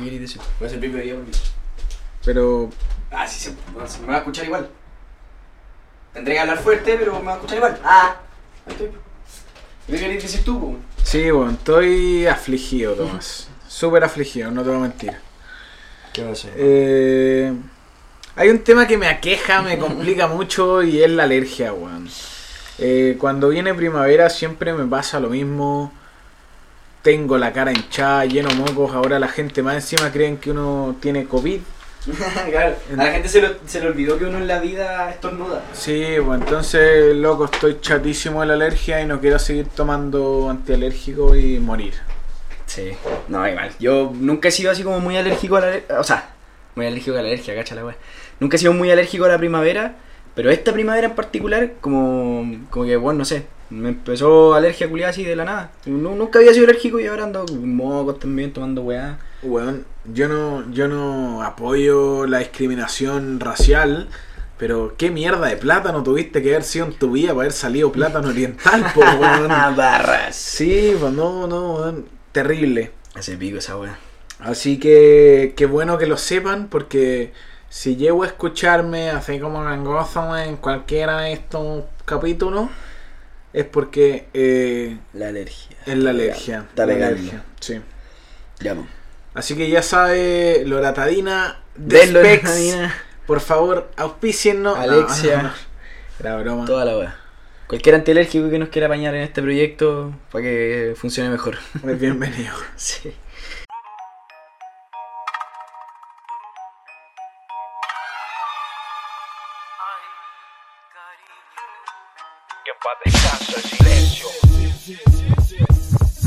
Voy a hacer hoy día porque- Pero Ah, sí, se, se me va a escuchar igual. Tendré que hablar fuerte, pero me va a escuchar igual. Ah, ahí estoy. ¿Qué querés decir tú, po? sí, bueno, estoy afligido, Tomás. Súper afligido, no te voy a mentir. ¿Qué va a ser? Eh, hay un tema que me aqueja, me complica mucho y es la alergia, weón. Eh, cuando viene primavera siempre me pasa lo mismo. Tengo la cara hinchada, lleno de mocos. Ahora la gente más encima creen que uno tiene COVID. claro, a la gente se, lo- se le olvidó que uno en la vida estornuda. Sí, pues entonces, loco, estoy chatísimo de la alergia y no quiero seguir tomando antialérgico y morir. Sí, no, igual. Yo nunca he sido así como muy alérgico a la alergia. O sea, muy alérgico a la alergia, cacha la wea. Nunca he sido muy alérgico a la primavera. Pero esta primavera en particular, como, como que, bueno, no sé. Me empezó alergia culiada así de la nada. Nu- nunca había sido alérgico y ahora ando mocos también, tomando weá. Weón, yo no, yo no apoyo la discriminación racial, pero qué mierda de plátano tuviste que haber sido en tu vida para haber salido plátano oriental, po, weón. Barras. Sí, pues no, no, weón, terrible. Hace pico esa weá. Así que qué bueno que lo sepan, porque si llego a escucharme así como gangoso en cualquiera de estos capítulos, es porque eh, La alergia. es la alergia. Está la alergia, Sí. Ya, po. Así que ya sabe, Loratadina, de Denlo, Specs, Nadina. por favor, auspíciennos. No, Alexia. no, no. Era broma. Toda la weá. Cualquier antialérgico que nos quiera apañar en este proyecto para que funcione mejor. Muy bienvenido. Sí. Paz descanse el silencio.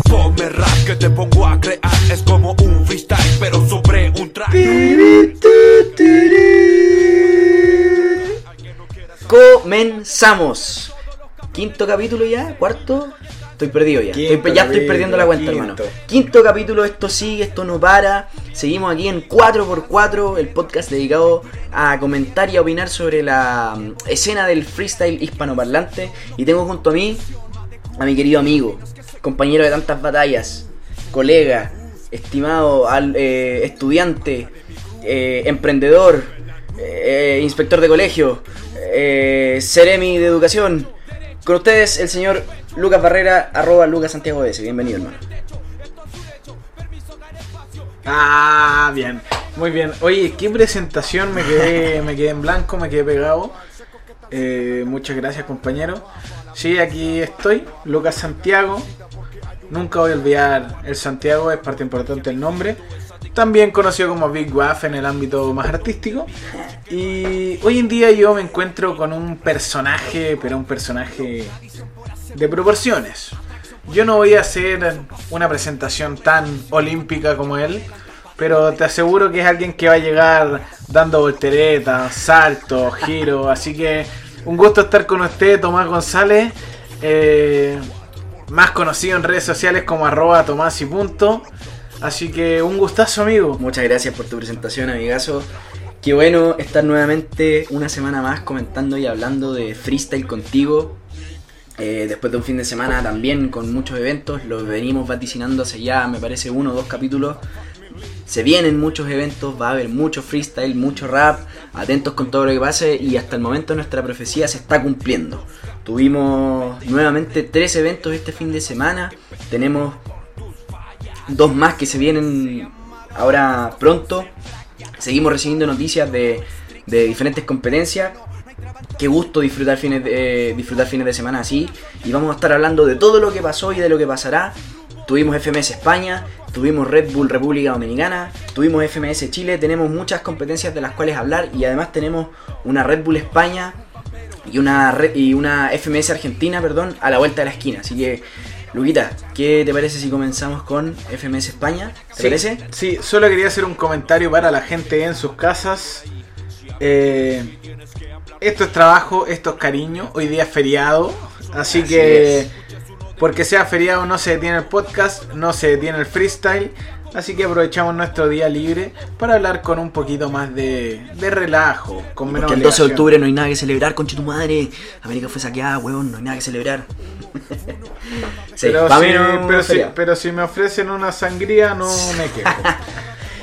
Ponme rap que te pongo a crear. Es como un freestyle, pero sobre un track. Comenzamos. Quinto capítulo ya, cuarto. Estoy perdido ya. Quinto Estoy- ya estoy perdiendo la cuenta, quinto. hermano. Quinto capítulo, esto sigue, esto no para. Seguimos aquí en 4x4, el podcast dedicado a comentar y a opinar sobre la mm, escena del freestyle hispanoparlante. Y tengo junto a mí a mi querido amigo, compañero de tantas batallas, colega, estimado al- eh, estudiante, eh, emprendedor, eh, inspector de colegio, eh, Ceremi de educación. Con ustedes el señor Lucas Barrera, arroba Lucas Santiago S. Bienvenido, hermano. Ah, bien. Muy bien. Oye, qué presentación. Me quedé, me quedé en blanco, me quedé pegado. Eh, muchas gracias, compañero. Sí, aquí estoy, Lucas Santiago. Nunca voy a olvidar el Santiago, es parte importante del nombre. También conocido como Big Waff en el ámbito más artístico. Y hoy en día yo me encuentro con un personaje, pero un personaje de proporciones. Yo no voy a hacer una presentación tan olímpica como él, pero te aseguro que es alguien que va a llegar dando volteretas, saltos, giros. Así que un gusto estar con usted, Tomás González, eh, más conocido en redes sociales como arroba Tomás y punto. Así que un gustazo, amigo. Muchas gracias por tu presentación, amigazo. Qué bueno estar nuevamente una semana más comentando y hablando de freestyle contigo. Eh, después de un fin de semana también con muchos eventos, los venimos vaticinando hace ya, me parece, uno o dos capítulos. Se vienen muchos eventos, va a haber mucho freestyle, mucho rap, atentos con todo lo que pase y hasta el momento nuestra profecía se está cumpliendo. Tuvimos nuevamente tres eventos este fin de semana, tenemos dos más que se vienen ahora pronto. Seguimos recibiendo noticias de, de diferentes competencias. Qué gusto disfrutar fines, de, eh, disfrutar fines de semana así. Y vamos a estar hablando de todo lo que pasó y de lo que pasará. Tuvimos FMS España, tuvimos Red Bull República Dominicana, tuvimos FMS Chile, tenemos muchas competencias de las cuales hablar y además tenemos una Red Bull España y una, y una FMS Argentina, perdón, a la vuelta de la esquina. Así que, Luquita, ¿qué te parece si comenzamos con FMS España? ¿Te Sí, parece? Sí, solo quería hacer un comentario para la gente en sus casas. Eh, esto es trabajo, esto es cariño. Hoy día es feriado, así, Así que es. porque sea feriado no se detiene el podcast, no se detiene el freestyle. Así que aprovechamos nuestro día libre para hablar con un poquito más de, de relajo, con menos Porque el 12 de octubre no hay nada que celebrar, concha tu madre. América fue saqueada, weón, no hay nada que celebrar. sí, Pero, si, pero, pero me ofrecen una sangría, no me quejo.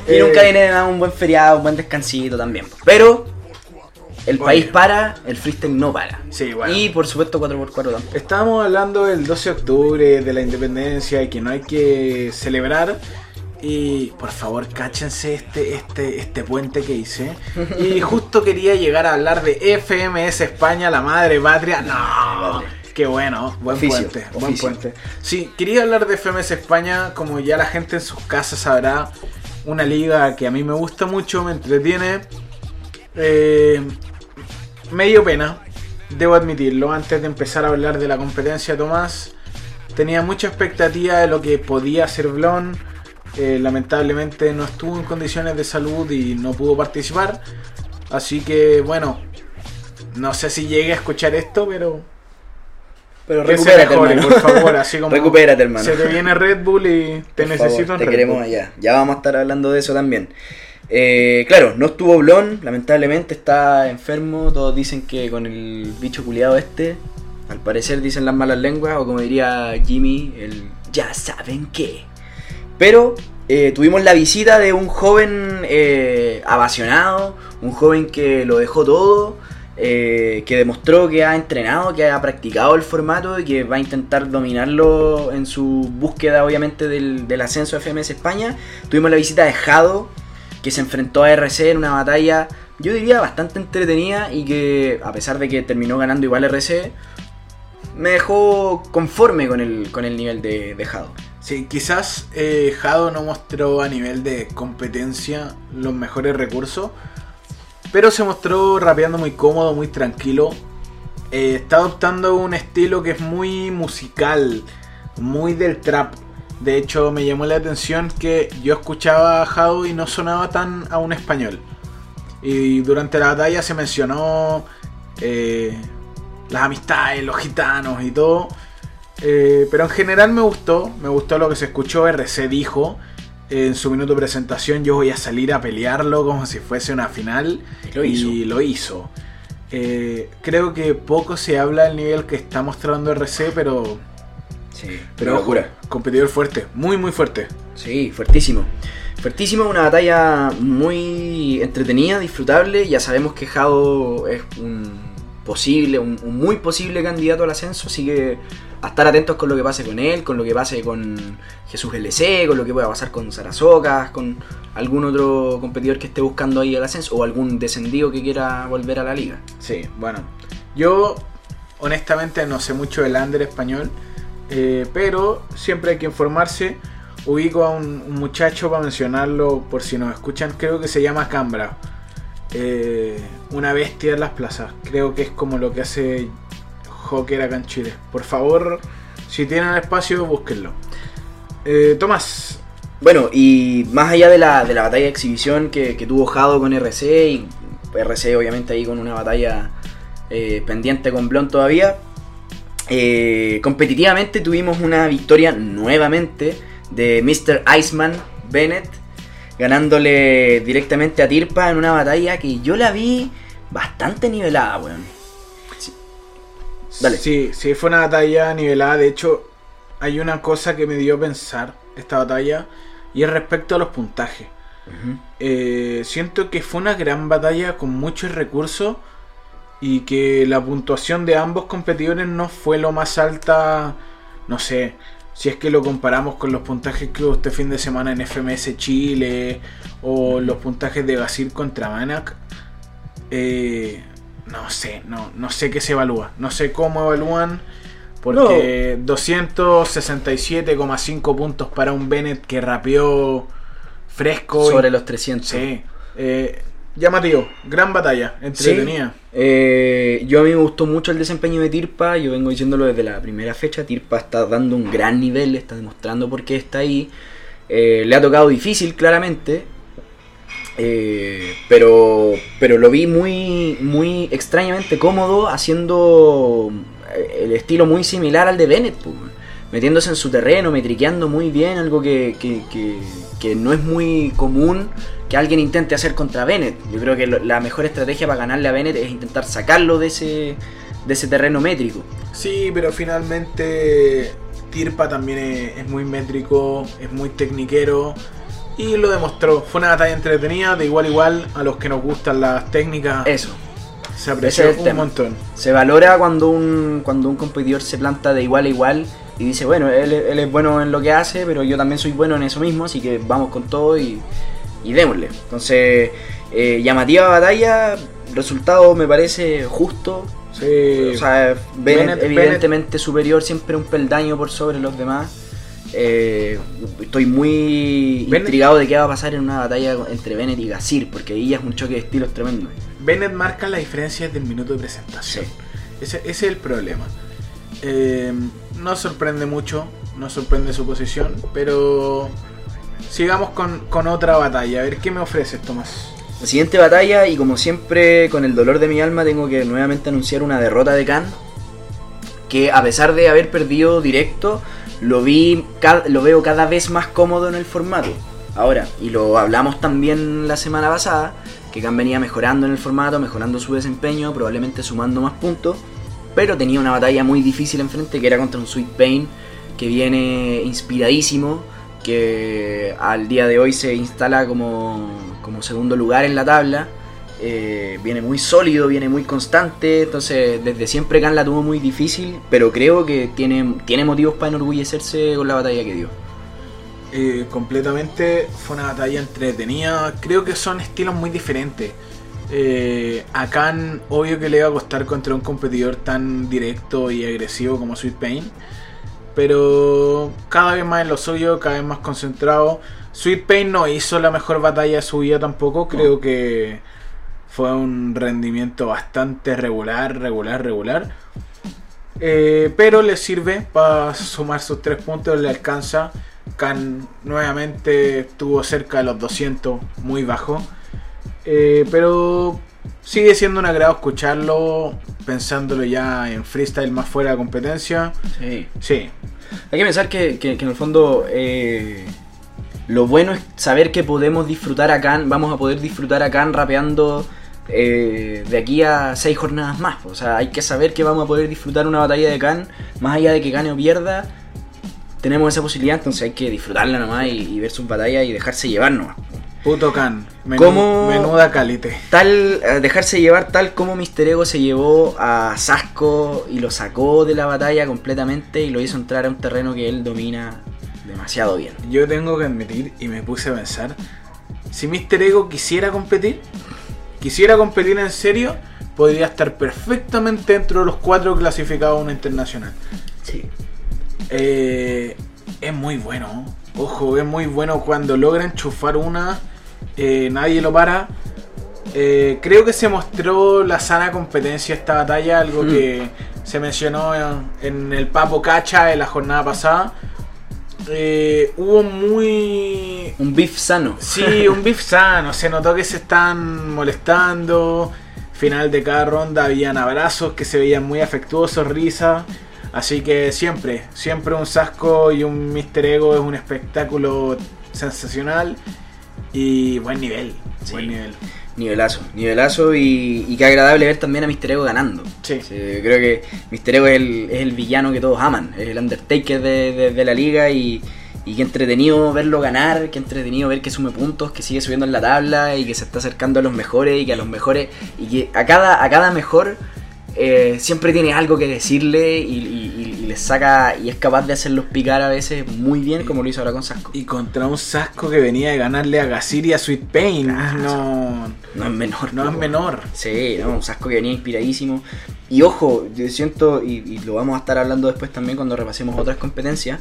Y Eh, nunca viene nada un buen feriado, un buen descansito también. Pero el Oye. país para, el freestyle no para. Sí, bueno. Y por supuesto 4x4 tampoco. Estábamos hablando del 12 de octubre, de la independencia y que no hay que celebrar. Y por favor, cáchense este, este, este puente que hice. Y justo quería llegar a hablar de FMS España, la madre patria. No, qué bueno, buen Oficio, puente, buen oficio. puente. Sí, quería hablar de FMS España, como ya la gente en sus casas sabrá, una liga que a mí me gusta mucho, me entretiene. Eh, me dio pena, debo admitirlo, antes de empezar a hablar de la competencia, Tomás, tenía mucha expectativa de lo que podía hacer Blon. Eh, lamentablemente no estuvo en condiciones de salud y no pudo participar. Así que bueno, no sé si llegué a escuchar esto, pero Pero recupérate, mejore, hermano. por favor, así como recupérate, hermano. se te viene Red Bull y te Por favor, necesito en Te Red queremos Bull. allá. Ya vamos a estar hablando de eso también. Eh, claro, no estuvo Blon, lamentablemente está enfermo. Todos dicen que con el bicho culiado este, al parecer dicen las malas lenguas, o como diría Jimmy, el ya saben qué. Pero eh, tuvimos la visita de un joven eh, apasionado, un joven que lo dejó todo, eh, que demostró que ha entrenado, que ha practicado el formato y que va a intentar dominarlo en su búsqueda obviamente del, del ascenso a FMS España. Tuvimos la visita de Jado, que se enfrentó a RC en una batalla, yo diría, bastante entretenida y que a pesar de que terminó ganando igual RC, me dejó conforme con el, con el nivel de, de Jado. Sí, quizás eh, Jado no mostró a nivel de competencia los mejores recursos, pero se mostró rapeando muy cómodo, muy tranquilo. Eh, está adoptando un estilo que es muy musical, muy del trap. De hecho, me llamó la atención que yo escuchaba a Jado y no sonaba tan a un español. Y durante la batalla se mencionó eh, las amistades, los gitanos y todo. Eh, pero en general me gustó, me gustó lo que se escuchó. RC dijo eh, en su minuto de presentación: Yo voy a salir a pelearlo como si fuese una final. Y lo hizo. Y lo hizo. Eh, creo que poco se habla del nivel que está mostrando RC, pero. Sí, Pero ojo, competidor fuerte, muy muy fuerte. Sí, fuertísimo. Fuertísimo, una batalla muy entretenida, disfrutable. Ya sabemos que Jado es un posible, un, un muy posible candidato al ascenso, así que a estar atentos con lo que pase con él, con lo que pase con Jesús LC, con lo que pueda pasar con Sarasocas, con algún otro competidor que esté buscando ahí el ascenso o algún descendido que quiera volver a la liga. Sí, bueno. Yo honestamente no sé mucho del under español, eh, pero siempre hay que informarse. Ubico a un, un muchacho para mencionarlo por si nos escuchan, creo que se llama Cambra. Eh, una bestia en las plazas. Creo que es como lo que hace Joker acá en Chile. Por favor, si tienen espacio, búsquenlo. Eh, Tomás, Bueno, y más allá de la, de la batalla de exhibición que, tuvo Jado con RC, y RC obviamente ahí con una batalla pendiente con Blon todavía, eh, competitivamente tuvimos una victoria nuevamente de Mr. Iceman Bennett, ganándole directamente a Tirpa en una batalla que yo la vi bastante nivelada, weón. Dale. Sí, sí, fue una batalla nivelada. De hecho, hay una cosa que me dio a pensar esta batalla y es respecto a los puntajes. Eh, siento que fue una gran batalla con muchos recursos y que la puntuación de ambos competidores no fue lo más alta, no sé, si es que lo comparamos con los puntajes que hubo este fin de semana en FMS Chile o los puntajes de Basir contra Manac. Eh, no sé, no, no sé qué se evalúa, no sé cómo evalúan. Porque 267,5 puntos para un Bennett que rapeó fresco. y- Sobre los 300. Sí. Eh, llamativo, gran batalla, entretenida. Eh, yo a mí me gustó mucho el desempeño de Tirpa, yo vengo diciéndolo desde la primera fecha, Tirpa está dando un gran nivel, está demostrando por qué está ahí, Eh, le ha tocado difícil claramente, eh, pero, pero lo vi muy, muy extrañamente cómodo haciendo eh, el estilo muy similar al de Bennett, pues, metiéndose en su terreno, metriqueando muy bien, algo que, que- que- que no es muy común que alguien intente hacer contra Bennett. Yo creo que lo- la mejor estrategia para ganarle a Bennett es intentar sacarlo de ese, de ese terreno métrico. Sí, pero finalmente Tirpa también es, es muy métrico, es muy tecniquero Y lo demostró. Fue una batalla entretenida, de igual a igual a los que nos gustan las técnicas. Eso. se es el un tema. montón. Se valora cuando un, cuando un competidor se planta de igual a igual y dice, bueno, él, él es bueno en lo que hace, pero yo también soy bueno en eso mismo, así que vamos con todo y, y démosle. Entonces, eh, llamativa batalla, resultado me parece justo. Sí. O sea, Bennett, Bennett- evidentemente superior, siempre un peldaño por sobre los demás. Eh, estoy muy intrigado de qué va a pasar en una batalla entre Bennett y Gasir, porque ahí ya es un choque de estilos tremendo. Bennett marca la diferencia desde el minuto de presentación. Sí. Ese, ese es el problema. Eh, no sorprende mucho, no sorprende su posición, pero sigamos con, con otra batalla. A ver qué me ofreces, Tomás. La siguiente batalla, y como siempre con el dolor de mi alma, tengo que nuevamente anunciar una derrota de Khan. Que a pesar de haber perdido directo, lo, vi, lo veo cada vez más cómodo en el formato. Ahora, y lo hablamos también la semana pasada, que Khan venía mejorando en el formato, mejorando su desempeño, probablemente sumando más puntos. Pero tenía una batalla muy difícil enfrente, que era contra un Sweet Pain, que viene inspiradísimo, que al día de hoy se instala como, como segundo lugar en la tabla. Eh, viene muy sólido, viene muy constante, entonces desde siempre Khan la tuvo muy difícil, pero creo que tiene, tiene motivos para enorgullecerse con la batalla que dio. Eh, completamente fue una batalla entretenida. Creo que son estilos muy diferentes. Eh, a Khan, obvio que le iba a costar contra un competidor tan directo y agresivo como Sweet Pain. Pero cada vez más en lo suyo, cada vez más concentrado. Sweet Pain no hizo la mejor batalla de su vida tampoco. Creo que fue un rendimiento bastante regular, regular, regular. Eh, pero le sirve para sumar sus tres puntos, le alcanza. Khan nuevamente estuvo cerca de los 200, muy bajo. Eh, pero sigue siendo un agrado escucharlo, pensándolo ya en freestyle más fuera de competencia. Sí. Sí, Hay que pensar que, que- que en el fondo eh, lo bueno es saber que podemos disfrutar a Khan, vamos a poder disfrutar a Khan rapeando eh, de aquí a seis jornadas más. O sea, hay que saber que vamos a poder disfrutar una batalla de Khan, más allá de que gane o pierda. Tenemos esa posibilidad, entonces hay que disfrutarla nomás y, y ver sus batallas y dejarse llevar nomás. Puto Khan. Menú- ¿Cómo- Menuda calite. Tal, eh, dejarse llevar tal como Mister Ego se llevó a Sasco y lo sacó de la batalla completamente y lo hizo entrar a un terreno que él domina demasiado bien. Yo tengo que admitir y me puse a pensar, si Mr. Ego quisiera competir, quisiera competir en serio, podría estar perfectamente dentro de los cuatro clasificados a una internacional. Sí. Eh, es muy bueno, ojo, es muy bueno cuando logra enchufar una, eh, nadie lo para. Eh, creo que se mostró la sana competencia esta batalla, algo Mm. que se mencionó en, en el Papo Cacha en la jornada pasada. Eh, hubo muy Un beef sano. Sí, un beef sano. Se notó que se están molestando. Final de cada ronda habían abrazos que se veían muy afectuosos, risas. Así que siempre, siempre un Sasco y un Mr. Ego es un espectáculo sensacional y buen nivel. Sí. Buen nivel. Nivelazo, nivelazo y, y qué agradable ver también a Mister Ego ganando. Sí. creo que Mister Ego es el, es el villano que todos aman, es el Undertaker de, de- de la liga y, y qué entretenido verlo ganar, qué entretenido ver que sume puntos, que sigue subiendo en la tabla y que se está acercando a los mejores y que a los mejores y que a cada, a cada mejor eh, siempre tiene algo que decirle y, y- y- y les saca y es capaz de hacerlos picar a veces muy bien como lo hizo ahora con Sasco. Y contra un Sasco que venía de ganarle a Gasir y a Sweet Pain. No, No es menor. no es menor. Sí, no, un Sasco que venía inspiradísimo. Y ojo, yo siento, y, y lo vamos a estar hablando después también cuando repasemos otras competencias,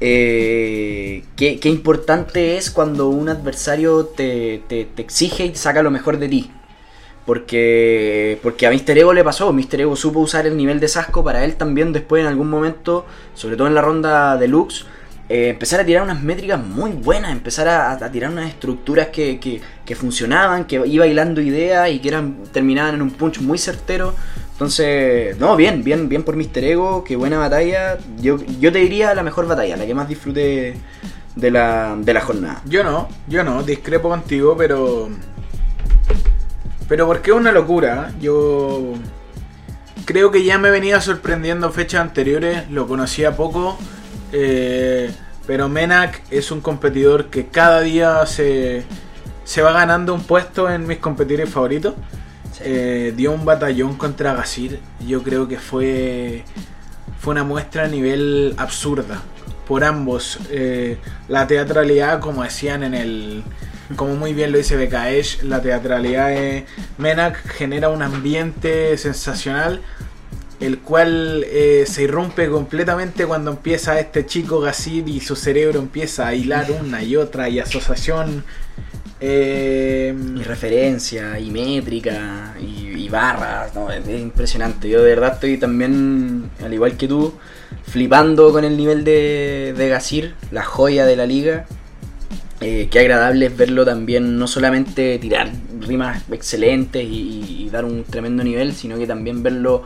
eh, qué, qué importante es cuando un adversario te, te- te exige y saca lo mejor de ti. Porque, porque a Mr. Ego le pasó, Mr. Ego supo usar el nivel de Sasco para él también después en algún momento, sobre todo en la ronda deluxe, eh, empezar a tirar unas métricas muy buenas, empezar a, tirar unas estructuras que, que- funcionaban, que iba hilando ideas y que eran terminaban en un punch muy certero. Entonces, no, bien, bien, bien por Mr. Ego, qué buena batalla. Yo, yo te diría la mejor batalla, la que más disfruté de la, de la jornada. Yo no, yo no, discrepo contigo, pero. Pero porque es una locura. Yo creo que ya me venía sorprendiendo fechas anteriores, lo conocía poco. eh, Pero Menak es un competidor que cada día se, se va ganando un puesto en mis competidores favoritos. Eh, dio un batallón contra Gasir. Yo creo que fue, fue una muestra a nivel absurda. Por ambos. Eh, la teatralidad, como decían en el. Como muy bien lo dice Bekaesh, la teatralidad de Menak genera un ambiente sensacional el cual eh, se irrumpe completamente cuando empieza este chico Gasir y su cerebro empieza a hilar una y otra y asociación. eh, Y referencia, y métrica, y, barras, no, es, es impresionante. Yo de verdad estoy también, al igual que tú, flipando con el nivel de, de Gasir, la joya de la liga. Eh, qué agradable es verlo también, no solamente tirar rimas excelentes y, dar un tremendo nivel, sino que también verlo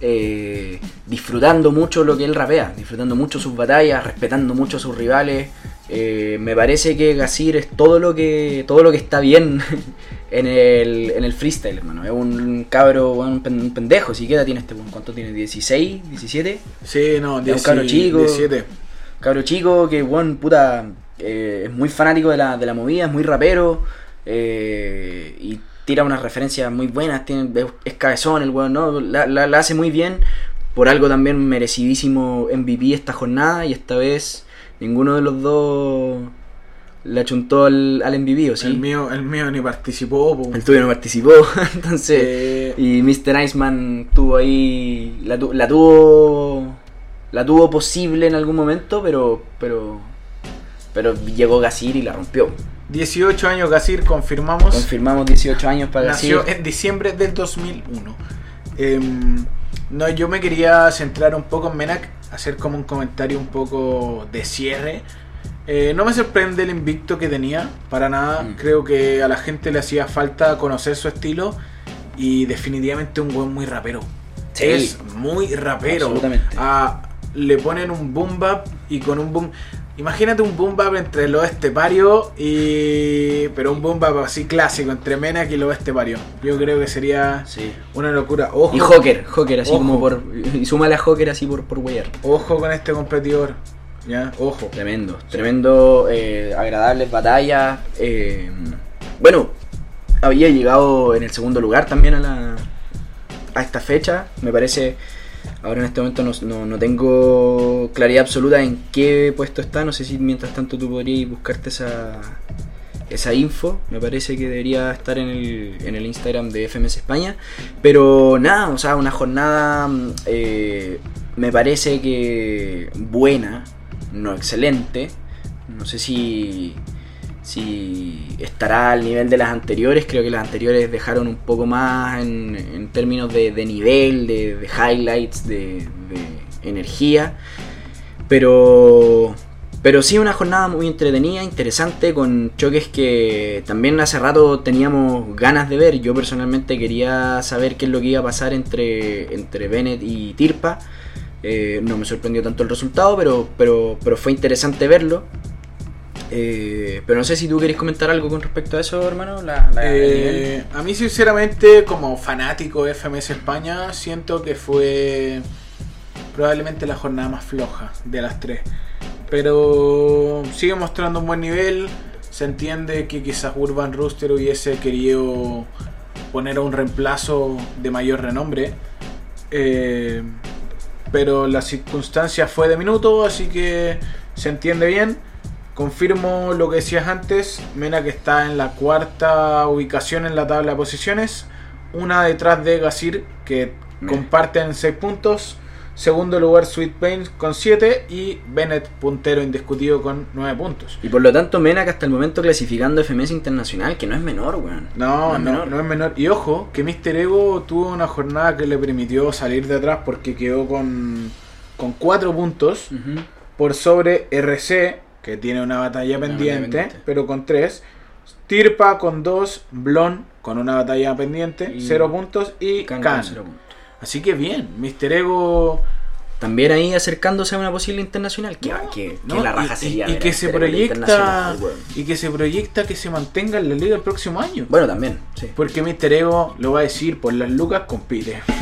eh, disfrutando mucho lo que él rapea, disfrutando mucho sus batallas, respetando mucho a sus rivales. Eh, me parece que Gasir es todo lo que todo lo que está bien en el, en el freestyle, hermano. Es un cabro, un pen- un pendejo. Si queda tiene este, ¿cuánto tiene? ¿16? ¿17? sí, no, Es un cabro chico. 17. Cabro chico que, bueno, puta, eh, es muy fanático de la, de la movida, es muy rapero eh, y tira unas referencias muy buenas, tiene, es, cabezón el weón, ¿no? La, la- la hace muy bien, por algo también merecidísimo MVP esta jornada y esta vez ninguno de los dos le achuntó al, al MVP, ¿o sí? El mío, el mío ni participó. po. El tuyo no participó, entonces... Eh, Y Mr. Iceman tuvo ahí. La, tu- la tuvo. La tuvo posible en algún momento, pero. Pero. Pero llegó Gasir y la rompió. 18 años Gasir, confirmamos. Confirmamos 18 años para Gasir. Nació en diciembre del 2001. Em, no, yo me quería centrar un poco en Menak, hacer como un comentario un poco de cierre. Eh, no me sorprende el invicto que tenía, para nada. Mm. Creo que a la gente le hacía falta conocer su estilo y definitivamente un buen muy rapero. Sí. Es muy rapero. Absolutamente. Ah, le ponen un boom bap y con un boom. Imagínate un boom bap entre lo estepario y. Pero un boom bap así clásico entre Menak y lo estepario. Yo creo que sería Sí. una locura. Ojo, Y Joker, Joker así Ojo. como por. Y súmale a Joker así por, por weyar. ojo con este competidor. ¿Ya? Ojo. Tremendo, tremendo, eh, agradables batallas. eh, bueno, había llegado en el segundo lugar también a la a esta fecha. Me parece, ahora en este momento no, no- no tengo claridad absoluta en qué puesto está. No sé si mientras tanto tú podrías buscarte esa, esa info. Me parece que debería estar en el, en el Instagram de FMS España. Pero nada, o sea, una jornada mm, eh, me parece que buena, no excelente. No sé si, si estará al nivel de las anteriores. Creo que las anteriores dejaron un poco más en, términos de, nivel, de, highlights, de, de energía. Pero, pero sí una jornada muy entretenida, interesante, con choques que también hace rato teníamos ganas de ver. Yo personalmente quería saber qué es lo que iba a pasar entre, entre Bennett y Tirpa. Eh, no me sorprendió tanto el resultado, pero, pero, pero fue interesante verlo. Eh, pero no sé si tú querés comentar algo con respecto a eso, hermano. La, la-. Eh, a mí sinceramente como fanático de FMS España siento que fue probablemente la jornada más floja de las tres. Pero sigue mostrando un buen nivel. Se entiende que quizás Urban Rooster hubiese querido poner a un reemplazo de mayor renombre. Eh, pero la circunstancia fue de minuto, así que se entiende bien. Confirmo lo que decías antes, Mena que está en la cuarta ubicación en la tabla de posiciones, una detrás de Gasir que Mira. comparten 6 puntos, segundo lugar Sweet Pain con 7 y Bennett puntero indiscutido con 9 puntos. Y por lo tanto, Mena que hasta el momento clasificando FMS Internacional, que no es menor, weón. No, es no, menor. no es menor. Y ojo, que Mr. Ego tuvo una jornada que le permitió salir de atrás porque quedó con, con 4 puntos. Por sobre RC, que tiene una batalla pendiente, pero con 3. Tirpa con 2, Blon con una batalla pendiente, Y 0 puntos y Khan. Así que bien, Mr. Ego También ahí acercándose a una posible internacional. Que, que, ¿no? que la raja y, sería. y- y ver que se proyecta weón. y que se proyecta que se mantenga en la liga el próximo año. Bueno, también, sí. Porque Mr. Ego lo va a decir por las lucas compite.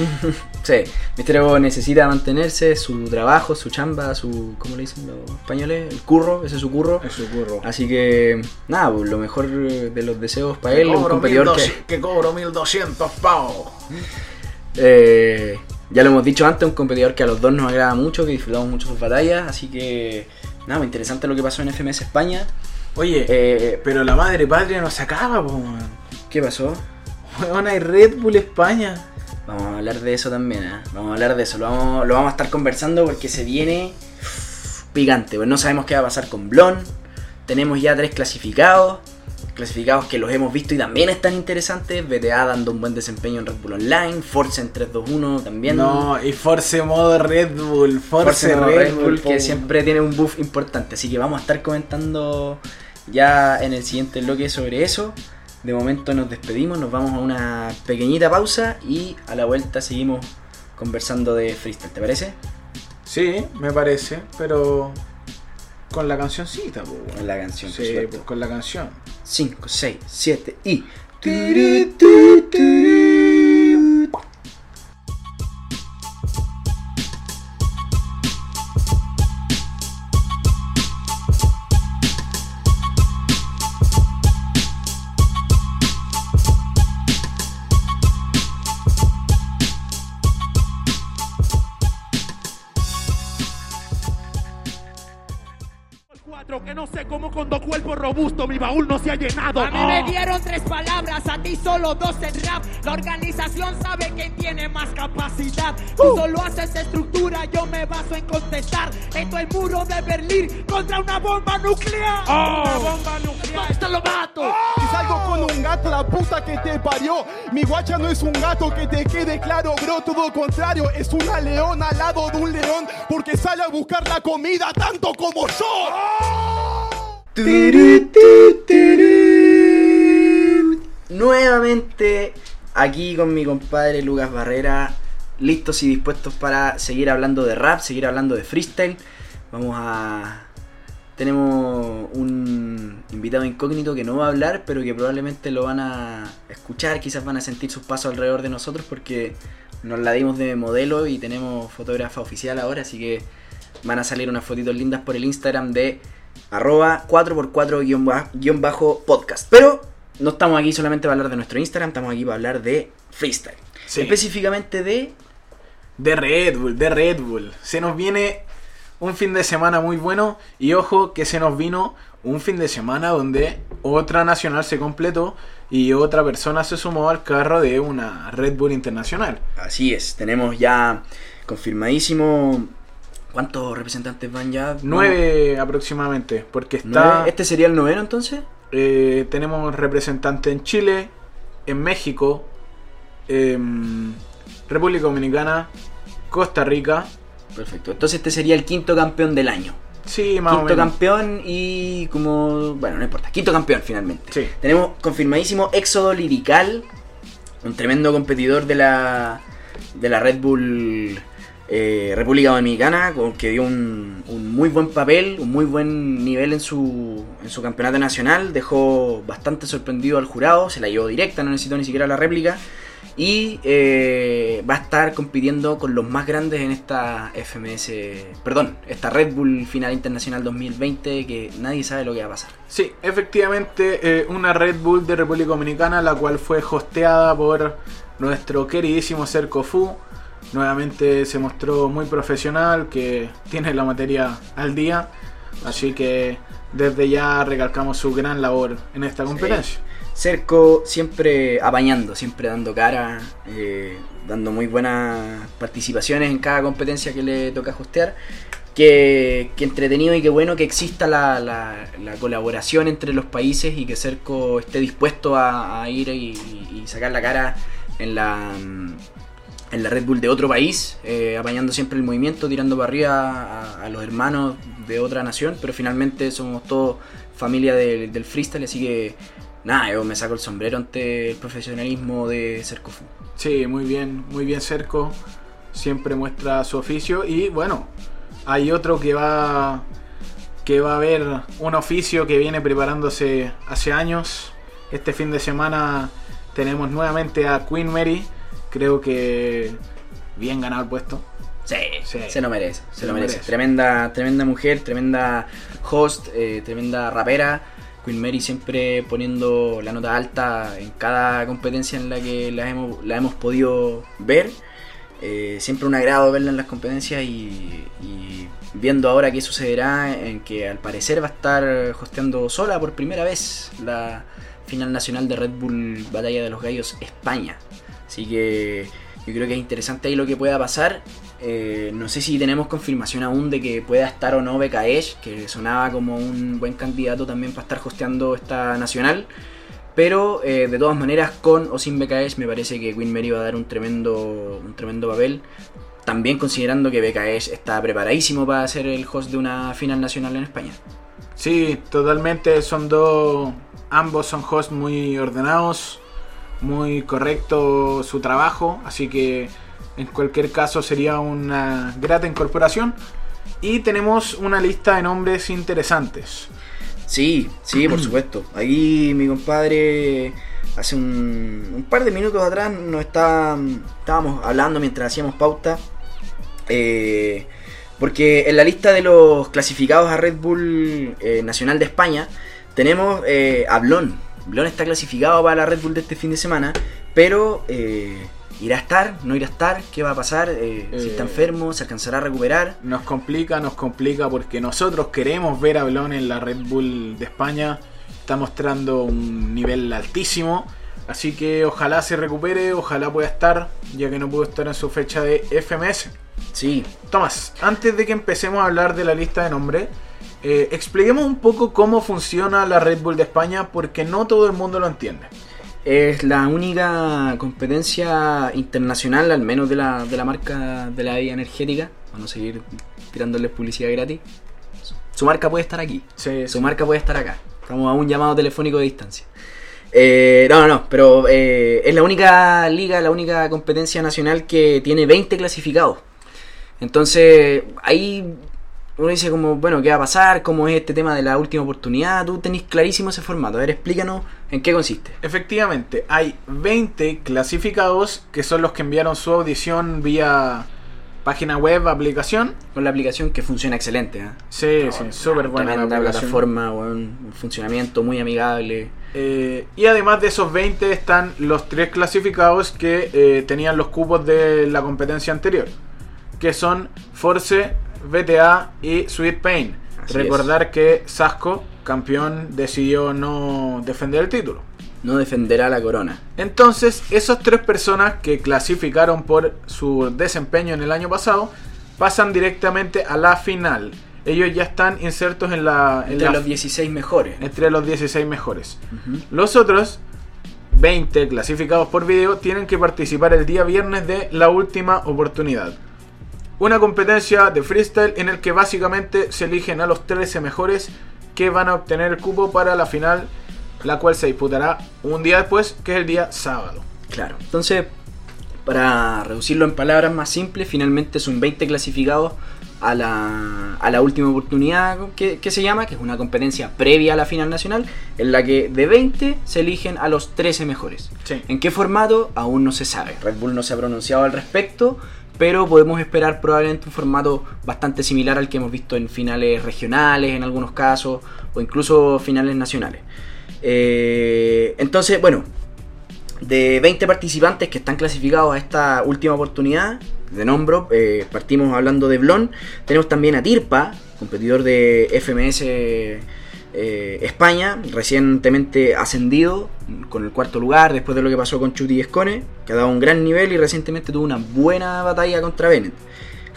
Sí, Mister Ego necesita mantenerse, su trabajo, su chamba, su. ¿Cómo le dicen los españoles? El curro, ese es su curro. Es su curro. Así que, nada, pues, lo mejor de los deseos para Que él, un cobro competidor 1200 que. que cobro 1200 pavos. eh, ya lo hemos dicho antes, un competidor que a los dos nos agrada mucho, que disfrutamos mucho sus batallas. Así que, nada, muy interesante lo que pasó en FMS España. Oye, Eh, pero la madre patria no se acaba, po. ¿Qué pasó? Weón, hay Red Bull España. Vamos a hablar de eso también, ¿eh? Vamos a hablar de eso. Lo vamos, lo vamos a estar conversando porque se viene picante. Pues no sabemos qué va a pasar con Blon. Tenemos ya tres clasificados. Clasificados que los hemos visto y también están interesantes. BTA dando un buen desempeño en Red Bull Online. Force en 3-2-1 también. No, y Force modo Red Bull. Force, Force Red, Red Bull, que siempre tiene un buff importante. Así que vamos a estar comentando ya en el siguiente bloque sobre eso. De momento nos despedimos, nos vamos a una pequeñita pausa y a la vuelta seguimos conversando de freestyle, ¿te parece? Sí, me parece, pero con la cancioncita, weón. Con la canción, Sí, pues, con la canción. 5, 6, 7 y... A mí me dieron tres palabras, a ti solo dos en rap. La organización sabe quién tiene más capacidad. Tú solo haces estructura, yo me baso en contestar. Esto es el muro de Berlín contra una bomba nuclear. Una bomba nuclear. Esto lo mato. Y salgo con un gato, la puta que te parió. Mi guacha no es un gato, que te quede claro, bro. Todo contrario, es una leona al lado de un león. Porque sale a buscar la comida tanto como yo. Nuevamente aquí con mi compadre Lucas Barrera, listos y dispuestos para seguir hablando de rap, seguir hablando de freestyle. Vamos a... Tenemos un invitado incógnito que no va a hablar, pero que probablemente lo van a escuchar, quizás van a sentir sus pasos alrededor de nosotros porque nos la dimos de modelo y tenemos fotógrafa oficial ahora, así que van a salir unas fotitos lindas por el Instagram de arroba 4x4-podcast. Pero no estamos aquí solamente para hablar de nuestro Instagram, estamos aquí para hablar de freestyle. Sí. Específicamente de... De Red Bull, de Red Bull. Se nos viene un fin de semana muy bueno y ojo que se nos vino un fin de semana donde otra nacional se completó y otra persona se sumó al carro de una Red Bull internacional. Así es, tenemos ya confirmadísimo... ¿Cuántos representantes van ya? Nueve aproximadamente, porque ¿Nueve? está ¿Este sería el noveno entonces? Eh, tenemos representantes en Chile, en México, en República Dominicana, Costa Rica. Perfecto. Entonces este sería el quinto campeón del año. Sí, más o Quinto menos. campeón y como... Bueno, no importa. Quinto campeón finalmente. Sí. Tenemos confirmadísimo Éxodo Lirical, un tremendo competidor de la, de la Red Bull eh, República Dominicana, con- que dio un, muy buen papel, un muy buen nivel en su, en su campeonato nacional, dejó bastante sorprendido al jurado, se la llevó directa, no necesitó ni siquiera la réplica. Y eh, va a estar compitiendo con los más grandes en esta FMS, perdón, esta Red Bull Final Internacional 2020 que nadie sabe lo que va a pasar. Sí, efectivamente, eh, una Red Bull de República Dominicana, la cual fue hosteada por nuestro queridísimo Cerco Fu. Nuevamente se mostró muy profesional, que tiene la materia al día. Así que desde ya recalcamos su gran labor en esta competencia. Cerco siempre apañando, siempre dando cara, eh, dando muy buenas participaciones en cada competencia que le toca hostear. Que, que entretenido y que bueno que exista la, la- la colaboración entre los países y que Cerco esté dispuesto a, a ir y, y sacar la cara en la, en la Red Bull de otro país, eh, apañando siempre el movimiento, tirando para arriba a, los hermanos de otra nación, pero finalmente somos todos familia del- freestyle, así que nada, yo me saco el sombrero ante el profesionalismo de Cercofu. Sí, muy bien, muy bien Cerco. Siempre muestra su oficio. Y bueno, hay otro que va. que va a ver un oficio que viene preparándose hace años. Este fin de semana tenemos nuevamente a Queen Mary. Creo que bien ganado el puesto. Sí, Sí. se lo merece, se, Se lo merece. merece. Tremenda, tremenda mujer, tremenda host, eh, tremenda rapera. Queen Mary siempre poniendo la nota alta en cada competencia en la que la hemos, la hemos podido ver. Eh, siempre un agrado verla en las competencias y, y viendo ahora qué sucederá en que al parecer va a estar hosteando sola por primera vez la final nacional de Red Bull Batalla de los Gallos España. Así que yo creo que es interesante ahí lo que pueda pasar. Eh, no sé si tenemos confirmación aún de que pueda estar o no BKEsh, que sonaba como un buen candidato también para estar hosteando esta nacional. Pero eh, de todas maneras, con o sin BKEsh, me parece que Queen Mary va a dar un tremendo, un tremendo papel. También considerando que BKEsh está preparadísimo para ser el host de una final nacional en España. Sí, totalmente. Son dos. Ambos son hosts muy ordenados, muy correcto su trabajo. Así que en cualquier caso sería una grata incorporación. Y tenemos una lista de nombres interesantes. Sí, sí, por supuesto. Aquí mi compadre hace un, un par de minutos atrás nos está, estábamos hablando mientras hacíamos pauta. eh, porque en la lista de los clasificados a Red Bull eh, Nacional de España tenemos eh, a Blon. Blon está clasificado para la Red Bull de este fin de semana, pero eh, ¿irá a estar? ¿No irá a estar? ¿Qué va a pasar? Eh, si está Eh, enfermo, ¿se alcanzará a recuperar? Nos complica, nos complica porque nosotros queremos ver a Blon en la Red Bull de España. Está mostrando un nivel altísimo. Así que ojalá se recupere, ojalá pueda estar, ya que no pudo estar en su fecha de FMS. Sí, Tomás, antes de que empecemos a hablar de la lista de nombres, eh, expliquemos un poco cómo funciona la Red Bull de España porque no todo el mundo lo entiende. Es la única competencia internacional, al menos de la, de la marca de la bebida energética. Vamos a seguir tirándoles publicidad gratis. Su marca puede estar aquí. Sí, Su marca puede estar acá. Estamos a un llamado telefónico de distancia. Eh, no, no, no, pero eh, es la única liga, la única competencia nacional que tiene 20 clasificados. Entonces, ahí uno dice como, bueno, ¿qué va a pasar? ¿Cómo es este tema de la última oportunidad? Tú tenés clarísimo ese formato. A ver, explícanos en qué consiste. Efectivamente, hay 20 clasificados que son los que enviaron su audición vía página web, aplicación. Con la aplicación que funciona excelente. ¿eh? Sí, sí, súper buena Tremenda plataforma, un funcionamiento muy amigable. Eh, y además de esos 20 están los tres clasificados que eh, tenían los cupos de la competencia anterior, que son Force, VTA y Sweet Pain. Así Recordar que Sasco, campeón, decidió no defender el título. No defenderá la corona. Entonces, esas tres personas que clasificaron por su desempeño en el año pasado pasan directamente a la final. Ellos ya están insertos en la, en Entre la- los 16 mejores. entre los 16 mejores. Los otros 20 clasificados por video tienen que participar el día viernes de la última oportunidad. Una competencia de freestyle en el que básicamente se eligen a los 13 mejores que van a obtener el cupo para la final, la cual se disputará un día después, que es el día sábado. Claro. Entonces, para reducirlo en palabras más simples, finalmente son 20 clasificados a la, a la última oportunidad que, que se llama, que es una competencia previa a la final nacional, en la que de 20 se eligen a los 13 mejores. Sí. ¿En qué formato? Aún no se sabe. Red Bull no se ha pronunciado al respecto, pero podemos esperar probablemente un formato bastante similar al que hemos visto en finales regionales en algunos casos, o incluso finales nacionales. Eh, entonces, bueno, de 20 participantes que están clasificados a esta última oportunidad, de nombro, eh, partimos hablando de Blon, tenemos también a Tirpa, competidor de FMS eh, España, recientemente ascendido con el cuarto lugar después de lo que pasó con Chuti Escone, que ha dado un gran nivel y recientemente tuvo una buena batalla contra Bennett.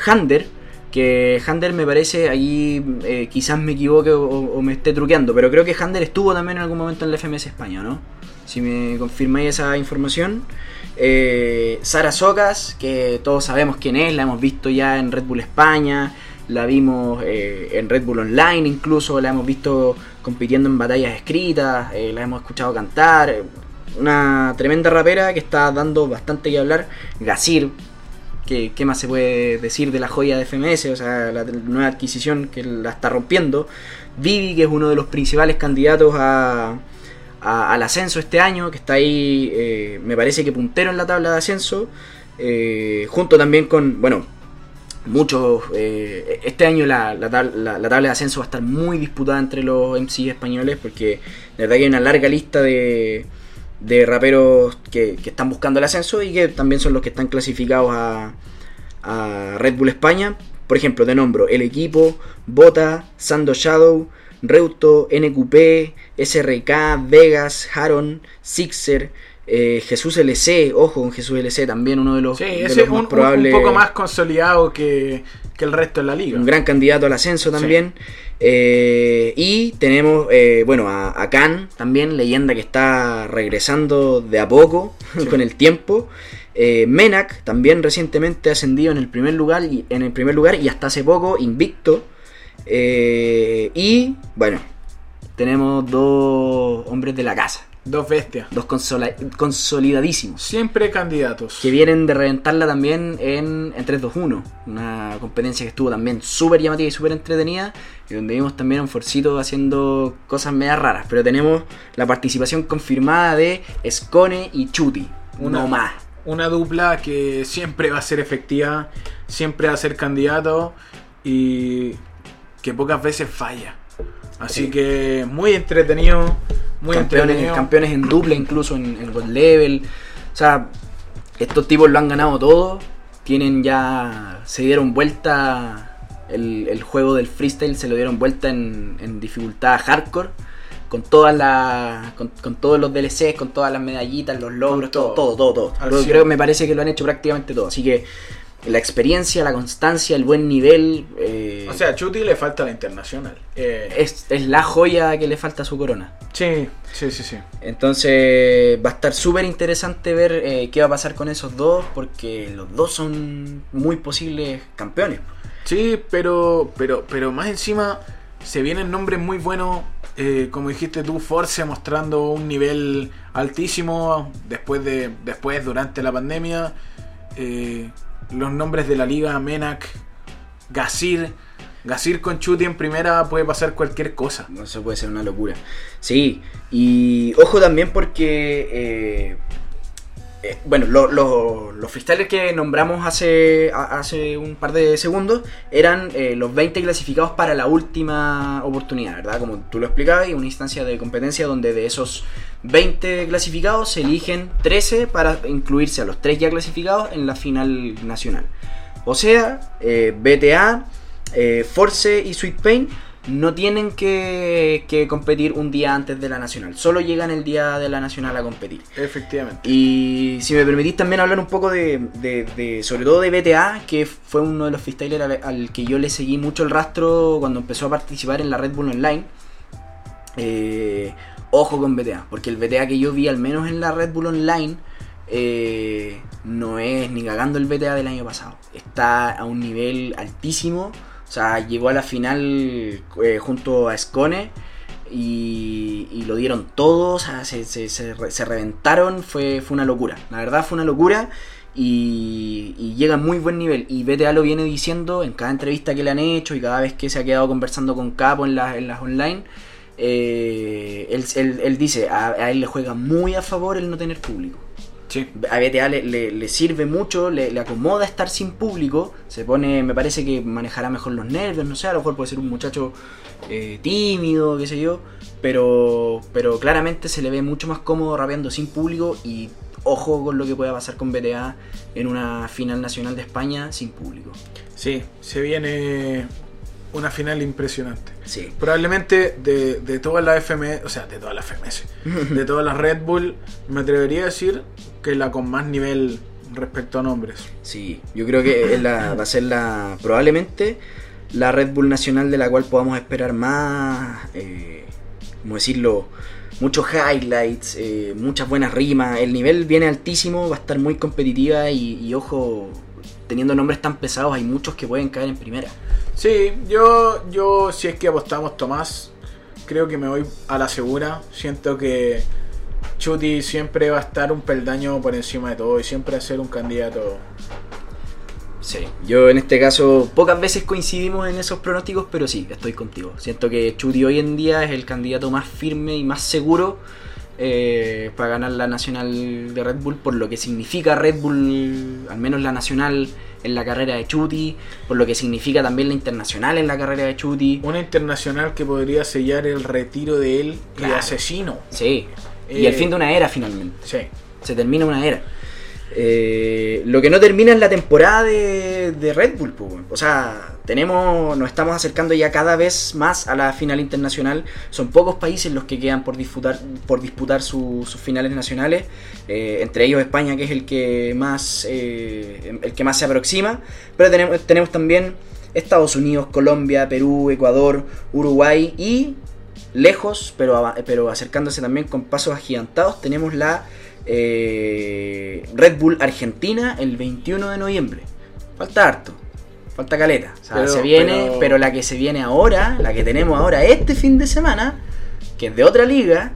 Hander, que Hander me parece, allí eh, quizás me equivoque o, o me esté truqueando, pero creo que Hander estuvo también en algún momento en la FMS España, ¿no? Si me confirmáis esa información. Eh, Sara Socas, que todos sabemos quién es, la hemos visto ya en Red Bull España, la vimos eh, en Red Bull Online incluso, la hemos visto compitiendo en batallas escritas, eh, la hemos escuchado cantar. eh, Una tremenda rapera que está dando bastante que hablar. Gasir, que, ¿qué más se puede decir de la joya de FMS? O sea, la nueva adquisición que la está rompiendo. Vivi, que es uno de los principales candidatos a, a- al ascenso este año, que está ahí, eh, me parece que puntero en la tabla de ascenso. junto también con, bueno, muchos, eh, este año la, la, la- la tabla de ascenso va a estar muy disputada entre los MC españoles porque la verdad que hay una larga lista de, de raperos que, que están buscando el ascenso y que también son los que están clasificados a, a Red Bull España. Por ejemplo, te nombro El Equipo, Bota, Sando Shadow, Reuto, NQP, SRK, Vegas, Haron, Sixer, eh, Jesús LC, ojo con Jesús LC también, uno de los, Sí, de ese los es un, más un- probables. un poco más consolidado que, que el resto de la liga. Un gran candidato al ascenso también. Eh, y tenemos, eh, bueno, a, a Khan también, leyenda que está regresando de a poco con el tiempo. Eh, Menak también recientemente ascendido en el primer lugar y en el primer lugar y hasta hace poco invicto. Eh, y bueno, tenemos dos hombres de la casa, Dos bestias. dos consola- consolidadísimos Siempre candidatos. que vienen de reventarla también en, en 3-2-1. Una competencia que estuvo también súper llamativa y súper entretenida. Y donde vimos también a un Forcito haciendo cosas medio raras. Pero tenemos la participación confirmada de Scone y Chuti. Una- No más. Una dupla que siempre va a ser efectiva, siempre va a ser candidato y que pocas veces falla. Así Sí. que muy entretenido, muy campeones, entretenido. campeones en dupla, incluso en, en God Level. O sea, estos tipos lo han ganado todo. Tienen ya. Se dieron vuelta. El, el juego del freestyle se lo dieron vuelta en, en dificultad hardcore. Con todas las. Con, con todos los DLCs, con todas las medallitas, los logros, todo, todo. todo, todo. todo. Creo, cien. creo que me parece que lo han hecho prácticamente todo. Así que la experiencia, la constancia, el buen nivel. eh, O sea, a Chuti le falta la internacional. Eh, es, es la joya que le falta a su corona. sí, sí, sí, sí. Entonces va a estar súper interesante ver eh, qué va a pasar con esos dos, porque los dos son muy posibles campeones. Sí, pero, pero, pero más encima se vienen nombres muy buenos. como dijiste tú, Force mostrando un nivel altísimo después de después durante la pandemia. eh, los nombres de la liga, Menak, Gasir. Gasir con Chuti en primera puede pasar cualquier cosa. Eso puede ser una locura. Sí, y ojo también porque, eh, eh, bueno, lo- lo- los freestylers que nombramos hace, hace un par de segundos eran eh, los 20 clasificados para la última oportunidad, ¿verdad? Como tú lo explicabas, y una instancia de competencia donde de esos 20 clasificados se eligen 13 para incluirse a los 3 ya clasificados en la final nacional. O sea, eh, BTA, Force y Sweet Pain no tienen que, que competir un día antes de la nacional. Solo llegan el día de la nacional a competir. Efectivamente. Y si me permitís también hablar un poco de, de- de- sobre todo de BTA, que fue uno de los freestylers al, al que yo le seguí mucho el rastro cuando empezó a participar en la Red Bull Online. Eh, ojo con BTA, porque el BTA que yo vi al menos en la Red Bull Online eh, no es ni cagando el BTA del año pasado. Está a un nivel altísimo. O sea, llegó a la final eh, junto a Scone y, lo dieron todos, o sea, se, se- se re- se reventaron, fue, fue una locura. La verdad fue una locura y, llega a muy buen nivel. Y BTA lo viene diciendo en cada entrevista que le han hecho y cada vez que se ha quedado conversando con Capo en, las- en las online. eh, él, él- él dice, a, a él le juega muy a favor el no tener público Sí. a BTA le, le- le sirve mucho, le, le acomoda estar sin público, se pone, me parece que manejará mejor los nervios, no sé, a lo mejor puede ser un muchacho eh, tímido, qué sé yo, pero, pero claramente se le ve mucho más cómodo rapeando sin público y ojo con lo que pueda pasar con BTA en una final nacional de España sin público. Sí, se viene una final impresionante. Sí. Probablemente de, de todas las FMS, o sea, de todas las FMS, de todas las Red Bull, me atrevería a decir que la con más nivel respecto a nombres. Sí, yo creo que es la- va a ser la probablemente la Red Bull nacional de la cual podamos esperar más, eh, como decirlo, muchos highlights, eh, muchas buenas rimas. El nivel viene altísimo, va a estar muy competitiva y, y ojo, teniendo nombres tan pesados hay muchos que pueden caer en primera. Sí, yo, yo si es que apostamos Tomás, creo que me voy a la segura. Siento que Chuti siempre va a estar un peldaño por encima de todo y siempre va a ser un candidato. Sí, yo en este caso pocas veces coincidimos en esos pronósticos, pero sí, estoy contigo. Siento que Chuti hoy en día es el candidato más firme y más seguro eh, para ganar la nacional de Red Bull, por lo que significa Red Bull, al menos la nacional en la carrera de Chuti, por lo que significa también la internacional en la carrera de Chuti. Una internacional que podría sellar el retiro de él Claro. asesino. Sí, y Eh, el fin de una era finalmente. Sí. Se termina una era. Eh, lo que no termina es la temporada de, de Red Bull. weón. O sea, tenemos, nos estamos acercando ya cada vez más a la final internacional. Son pocos países los que quedan por disputar, por disputar su- sus finales nacionales. Eh, entre ellos España, que es el que más, eh, el que más se aproxima. Pero tenemos, también Estados Unidos, Colombia, Perú, Ecuador, Uruguay y lejos, pero acercándose también con pasos agigantados, tenemos la eh, Red Bull Argentina el 21 de noviembre. Falta harto, falta caleta. O sea, Pero- se viene, pero- pero... la que se viene ahora, la que tenemos ahora este fin de semana, que es de otra liga,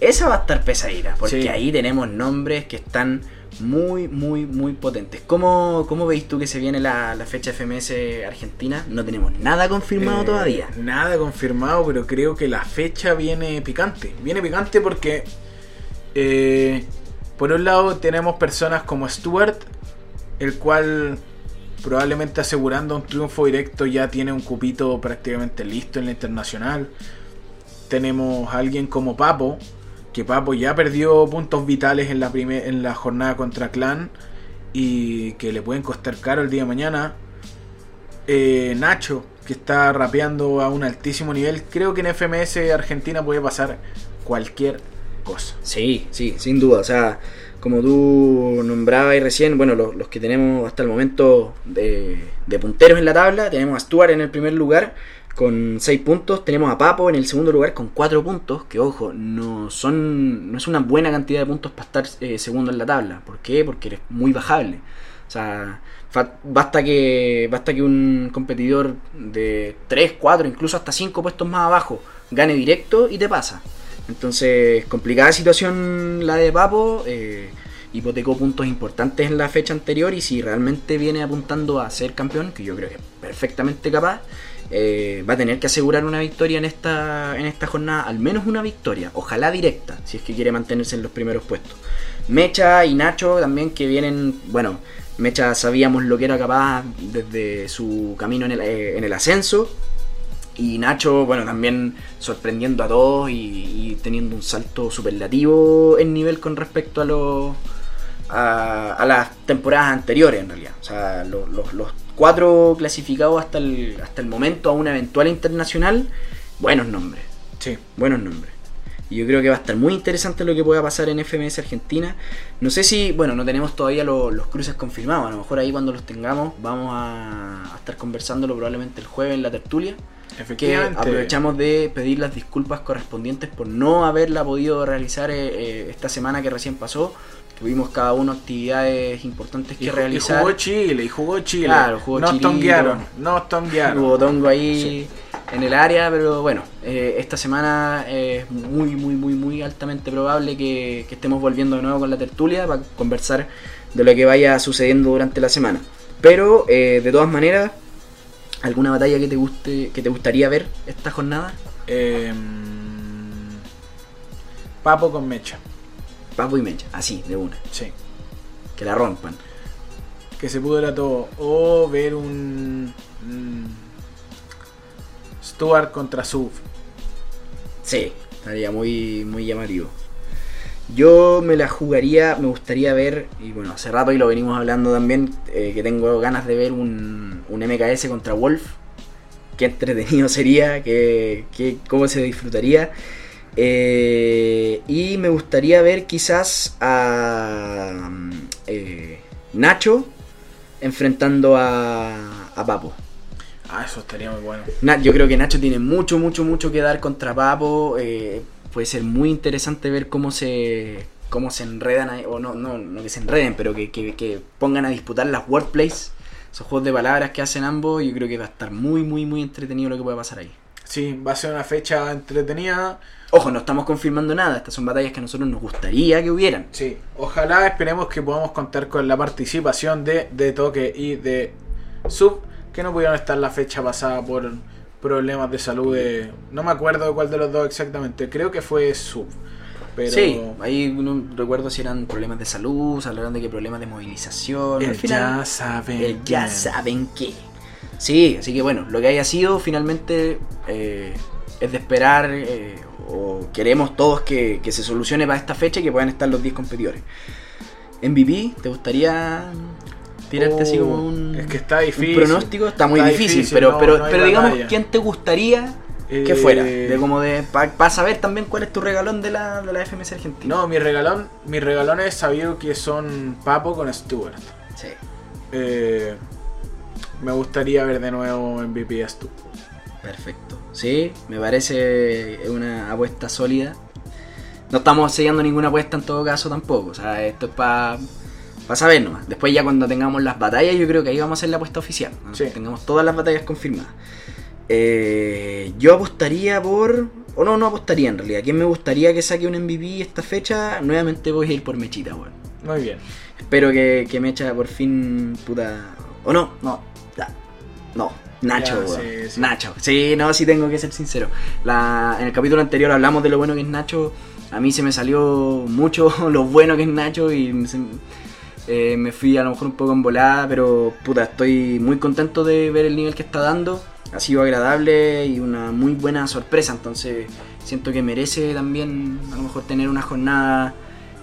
esa va a estar pesadita, porque Sí. ahí tenemos nombres que están muy, muy, muy potentes. ¿Cómo, cómo veis tú que se viene la, la fecha FMS Argentina? No tenemos nada confirmado Eh, todavía. Nada confirmado, pero creo que la fecha viene picante. Viene picante porque, eh, por un lado, tenemos personas como Stuart, el cual probablemente asegurando un triunfo directo ya tiene un cupito prácticamente listo en la internacional. Tenemos a alguien como Papo, que Papo ya perdió puntos vitales en la, prime- en la jornada contra Clan y que le pueden costar caro el día de mañana. Eh, Nacho, que está rapeando a un altísimo nivel. Creo que en FMS Argentina puede pasar cualquier cosa. Sí, sí, sin duda. O sea, como tú nombrabas recién, bueno, los, los que tenemos hasta el momento de, de punteros en la tabla, tenemos a Stuart en el primer lugar con 6 puntos, tenemos a Papo en el segundo lugar con 4 puntos, que ojo, no son no es una buena cantidad de puntos para estar eh, segundo en la tabla. ¿Por qué? Porque eres muy bajable. O sea, basta que basta que un competidor de 3, 4, incluso hasta 5 puestos más abajo gane directo y te pasa. Entonces, complicada situación la de Papo. eh, hipotecó puntos importantes en la fecha anterior y si realmente viene apuntando a ser campeón, que yo creo que es perfectamente capaz, eh, va a tener que asegurar una victoria en esta, en esta jornada, al menos una victoria, ojalá directa, si es que quiere mantenerse en los primeros puestos. Mecha y Nacho también que vienen, bueno, Mecha sabíamos lo que era capaz desde su camino en el, eh, en el ascenso, y Nacho, bueno, también sorprendiendo a todos y, y teniendo un salto superlativo en nivel con respecto a los a, a las temporadas anteriores en realidad. O sea, lo- los, los cuatro clasificados hasta el, hasta el momento a una eventual internacional, buenos nombres, Sí. buenos nombres. Y yo creo que va a estar muy interesante lo que pueda pasar en FMS Argentina. No sé si, bueno, no tenemos todavía lo- los cruces confirmados. A lo mejor ahí cuando los tengamos vamos a, a estar conversándolo probablemente el jueves en la tertulia que aprovechamos de pedir las disculpas correspondientes por no haberla podido realizar eh, eh, esta semana que recién pasó. Tuvimos cada uno actividades importantes Y, que y realizar. jugó Chile, y jugó Chile. Claro, jugó Nos Chilito. tonguearon, nos tonguearon. Hubo tongo ahí en el área, pero bueno, eh, esta semana es muy, muy, muy, muy altamente probable que, que estemos volviendo de nuevo con la tertulia para conversar de lo que vaya sucediendo durante la semana. Pero, eh, de todas maneras, ¿alguna batalla que te guste, que te gustaría ver esta jornada? Eh, Papo con Mecha. Papo y Mecha, así, de una. Sí. Que la rompan. Que se pudra todo. O ver un. Stuart contra Sub. Sí, estaría muy, muy llamativo. Yo me la jugaría, me gustaría ver, y bueno, hace rato y lo venimos hablando también, eh, que tengo ganas de ver un, un MKS contra Wolf. Qué entretenido sería, que, que- cómo se disfrutaría. Eh, y me gustaría ver quizás a mm, eh, Nacho enfrentando a, a Papo. Ah, eso estaría muy bueno. Na- yo creo que Nacho tiene mucho, mucho, mucho que dar contra Papo. eh, puede ser muy interesante ver cómo se cómo se enredan, ahí, o no, no, no que se enreden, pero que, que- que pongan a disputar las wordplays, esos juegos de palabras que hacen ambos. Yo creo que va a estar muy, muy, muy entretenido lo que pueda pasar ahí. Sí, va a ser una fecha entretenida. Ojo, no estamos confirmando nada, estas son batallas que a nosotros nos gustaría que hubieran. Sí, ojalá esperemos que podamos contar con la participación de, de Toque y de Sub, que no pudieron estar la fecha pasada por problemas de salud. de- no me acuerdo de cuál de los dos exactamente, creo que fue Sub. Pero Sí, ahí no recuerdo si eran problemas de salud, hablaron de que problemas de movilización. el al final, ya saben. el ya quién. saben qué. Sí, así que bueno, lo que haya sido finalmente eh, es de esperar eh, o queremos todos que, que se solucione para esta fecha y que puedan estar los 10 competidores. MVP, ¿te gustaría tirarte así como un, es que está un pronóstico? Está muy Está difícil, difícil, pero, no, pero, no pero digamos, batalla. ¿quién te gustaría que Eh, fuera? De como de para saber también cuál es tu regalón de la, de la FMS Argentina. No, mi regalón, mi regalón es sabido que son Papo con Stewart. Sí. Eh, me gustaría ver de nuevo MVP a Stu. Perfecto. Sí, me parece una apuesta sólida. No estamos sellando ninguna apuesta en todo caso tampoco. O sea, esto es para saber nomás. Después ya cuando tengamos las batallas, yo creo que ahí vamos a hacer la apuesta oficial. Sí. Tengamos todas las batallas confirmadas. Eh, yo apostaría por... O no, no apostaría en realidad. ¿Quién me gustaría que saque un MVP esta fecha? Nuevamente voy a ir por Mechita, weón. Muy bien. Espero que, que Mecha por fin, puta... O no, no, ya. No, Nacho, Ya, weón. sí, sí. Nacho. Sí, no, sí tengo que ser sincero. La, en el capítulo anterior hablamos de lo bueno que es Nacho. A mí se me salió mucho lo bueno que es Nacho y se- eh, me fui a lo mejor un poco en volada, pero puta, estoy muy contento de ver el nivel que está dando. Ha sido agradable y una muy buena sorpresa, entonces siento que merece también a lo mejor tener una jornada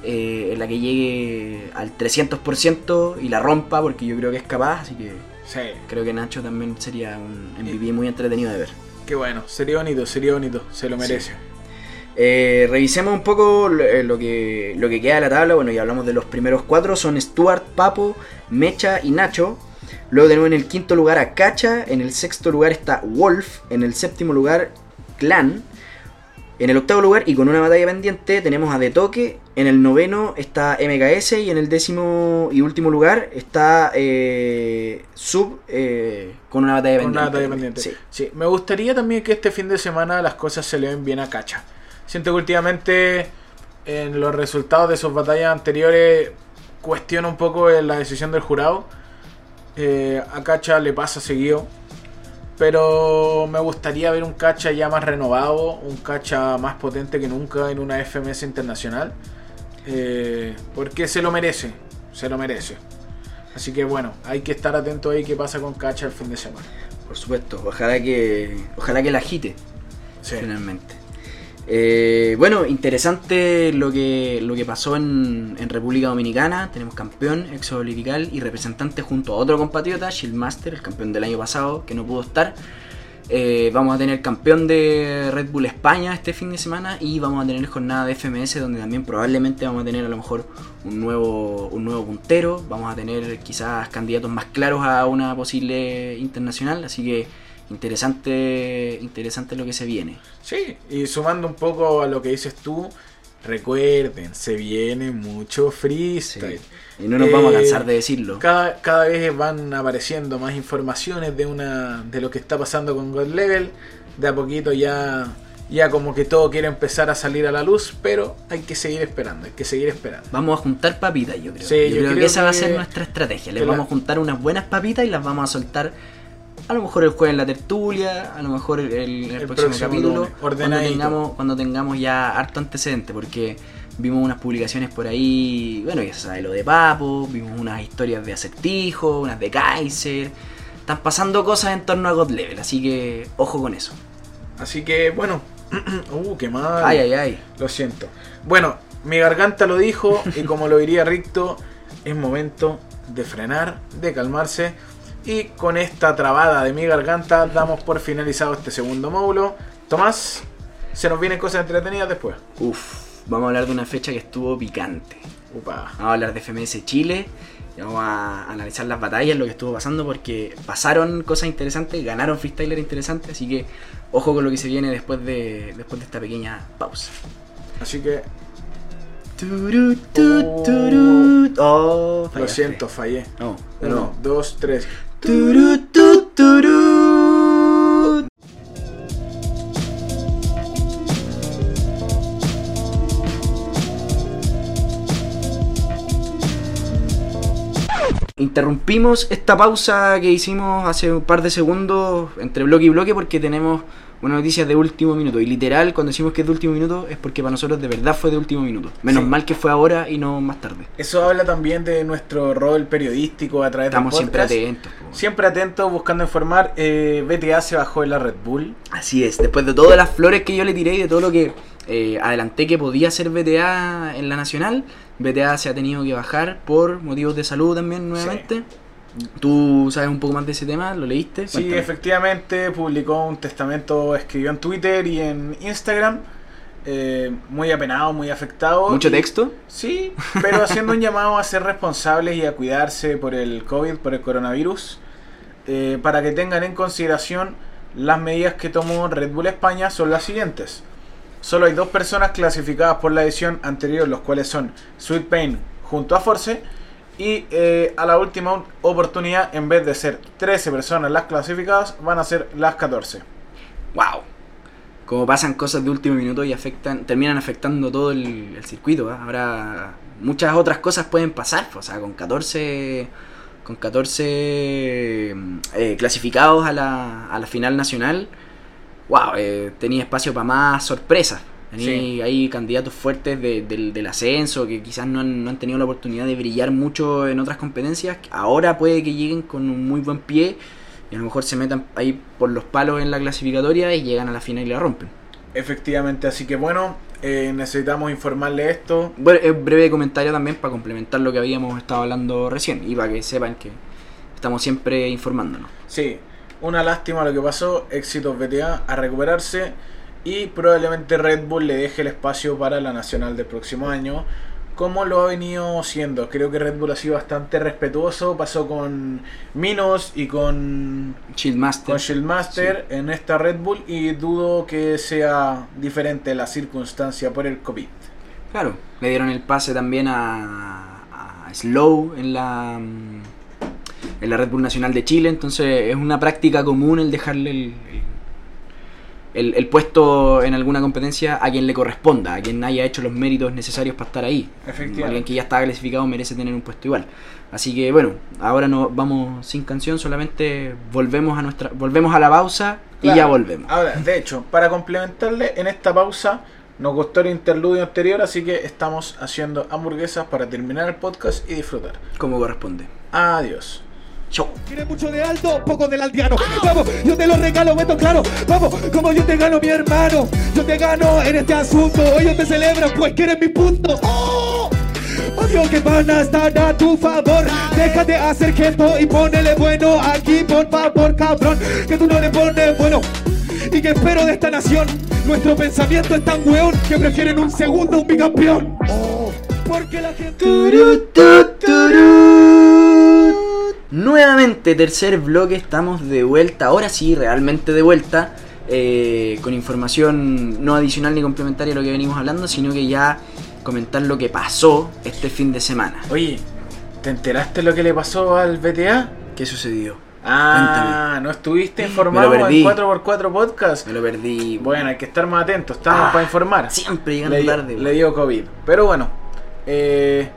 eh, en la que llegue al 300% y la rompa, porque yo creo que es capaz, así que Sí, creo que Nacho también sería un MVP muy entretenido de ver. qué bueno. Sería bonito, sería bonito. Se lo merece. Eh, revisemos un poco lo, eh, lo que, lo que queda de la tabla. Bueno, ya hablamos de los primeros cuatro. Son Stuart, Papo, Mecha y Nacho. Luego tenemos en el quinto lugar a Cacha. En el sexto lugar está Wolf. En el séptimo lugar Clan. En el octavo lugar y con una batalla pendiente tenemos a De Toque. En el noveno está MKS. Y en el décimo y último lugar está eh, Sub eh, con una batalla Con pendiente. una batalla pendiente. Sí. Sí, me gustaría también que este fin de semana las cosas se le den bien a Cacha. Siento que últimamente en los resultados de sus batallas anteriores cuestiona un poco la decisión del jurado. Eh, a Cacha le pasa seguido. Pero me gustaría ver un Cacha ya más renovado, un Cacha más potente que nunca en una FMS internacional. Eh, porque se lo merece, se lo merece. Así que bueno, hay que estar atento ahí qué pasa con Cacha el fin de semana. Por supuesto. Ojalá que, ojalá que la agite. Sí. finalmente. Eh, bueno, interesante lo que, lo que pasó en, en República Dominicana. Tenemos campeón, Éxodo Lirical y representante junto a otro compatriota, Shieldmaster, el campeón del año pasado, que no pudo estar. Eh, vamos a tener campeón de Red Bull España este fin de semana y vamos a tener jornada de FMS donde también probablemente vamos a tener a lo mejor un nuevo, un nuevo puntero. Vamos a tener quizás candidatos más claros a una posible internacional. Así que interesante, interesante lo que se viene. Sí, y sumando un poco a lo que dices tú, recuerden, se viene mucho freestyle. Y no nos vamos a Eh, cansar de decirlo. Cada, cada vez van apareciendo más informaciones de una de lo que está pasando con God Level. De a poquito ya, ya como que todo quiere empezar a salir a la luz, pero hay que seguir esperando, hay que seguir esperando. Vamos a juntar papitas, yo creo. Sí, yo, yo creo, que esa va a ser nuestra estrategia. Les la- vamos a juntar unas buenas papitas y las vamos a soltar. A lo mejor el jueves en la tertulia, a lo mejor el, el- próximo, próximo capítulo, cuando tengamos, cuando tengamos ya harto antecedente, porque vimos unas publicaciones por ahí, bueno, ya se sabe lo de Papo, vimos unas historias de acertijo, unas de Kaiser. Están pasando cosas en torno a God Level, así que ojo con eso. Así que bueno, uh, qué mal. Ay, ay, ay. Lo siento. Bueno, mi garganta lo dijo y como lo diría Ricto, es momento de frenar, de calmarse. Y con esta trabada de mi garganta damos por finalizado este segundo módulo. Tomás, se nos vienen cosas entretenidas después. Uf, vamos a hablar de una fecha que estuvo picante. Upa. Vamos a hablar de FMS Chile. y vamos a analizar las batallas, lo que estuvo pasando, porque pasaron cosas interesantes, ganaron freestyler interesantes, así que ojo con lo que se viene después de, después de esta pequeña pausa. Así que Turu, tu, turu. Oh, lo siento, fallé. No, Uno, dos, tres. Turu, tu, turu. Interrumpimos esta pausa que hicimos hace un par de segundos entre bloque y bloque porque tenemos una noticia de último minuto. Y literal, cuando decimos que es de último minuto, es porque para nosotros de verdad fue de último minuto. Menos Sí. mal que fue ahora y no más tarde. Eso habla también de nuestro rol periodístico a través Estamos del siempre podcast. atentos. po. Siempre atentos, buscando informar. Eh, BTA se bajó de la Red Bull. Así es, después de todas las flores que yo le tiré y de todo lo que eh, adelanté que podía ser BTA en la nacional, BTA se ha tenido que bajar por motivos de salud también nuevamente. ¿Tú sabes un poco más de ese tema? ¿Lo leíste? Sí, Cuéntame. efectivamente, publicó un testamento, escribió en Twitter y en Instagram. eh, muy apenado, muy afectado. ¿Mucho y- texto? Sí, pero haciendo un llamado a ser responsables y a cuidarse por el COVID, por el coronavirus, eh, para que tengan en consideración las medidas que tomó Red Bull España son las siguientes. Solo hay dos personas clasificadas por la edición anterior, los cuales son Sweet Pain junto a Force. Y eh, a la última oportunidad, en vez de ser 13 personas las clasificadas, van a ser las 14. ¡Wow! Como pasan cosas de último minuto y afectan, terminan afectando todo el, circuito. ¿ah? Ahora muchas otras cosas pueden pasar. O sea, con 14, con 14 mm, eh, clasificados a la, a la final nacional, wow, eh, tenía espacio para más sorpresas. Sí. ahí candidatos fuertes de- del, del ascenso que quizás no han, no han tenido la oportunidad de brillar mucho en otras competencias. Ahora puede que lleguen con un muy buen pie y a lo mejor se metan ahí por los palos en la clasificatoria y llegan a la final y la rompen. Efectivamente, así que bueno, eh, necesitamos informarle esto. Bueno, eh, breve comentario también para complementar lo que habíamos estado hablando recién y para que sepan que estamos siempre informándonos. Sí, una lástima lo que pasó, éxitos BTA a recuperarse y probablemente Red Bull le deje el espacio para la nacional del próximo año, como lo ha venido siendo. Creo que Red Bull ha sido bastante respetuoso, pasó con Minos y con, Shieldmaster. con Shieldmaster en esta Red Bull y dudo que sea diferente la circunstancia por el COVID. Claro, le dieron el pase también a, a Slow en la en la Red Bull Nacional de Chile, entonces es una práctica común el dejarle el, el, el puesto en alguna competencia a quien le corresponda, a quien haya hecho los méritos necesarios para estar ahí. Efectivamente. Alguien que ya está clasificado merece tener un puesto igual. Así que bueno, ahora no vamos sin canción, solamente volvemos a nuestra volvemos a la pausa y ya volvemos. Ahora, de hecho, para complementarle, en esta pausa nos costó el interludio anterior, así que estamos haciendo hamburguesas para terminar el podcast y disfrutar. Como corresponde. Adiós. Chau. Quieres mucho de alto, poco del aldeano. Vamos, yo te lo regalo, meto claro. Vamos, como yo te gano, mi hermano. Yo te gano en este asunto. Ellos te celebran, pues que eres mi punto. ¡Oh! Odio que van a estar a tu favor. Déjate hacer quieto y ponele bueno aquí, por favor, cabrón. Que tú no le pones bueno. Y que espero de esta nación. Nuestro pensamiento es tan weón que prefieren un segundo un bicampeón. Oh, porque la gente. Tercer bloque, estamos de vuelta. Ahora sí, realmente de vuelta. eh, con información no adicional ni complementaria a lo que venimos hablando, sino que ya comentar lo que pasó este fin de semana. Oye, ¿te enteraste lo que le pasó al BTA? ¿Qué sucedió? Ah, ¿no estuviste informado en 4x4 Podcast? Me lo perdí. Bueno, hay que estar más atentos, estamos Ah, para informar. Siempre llegando le, tarde. le dio COVID. Pero bueno, eh,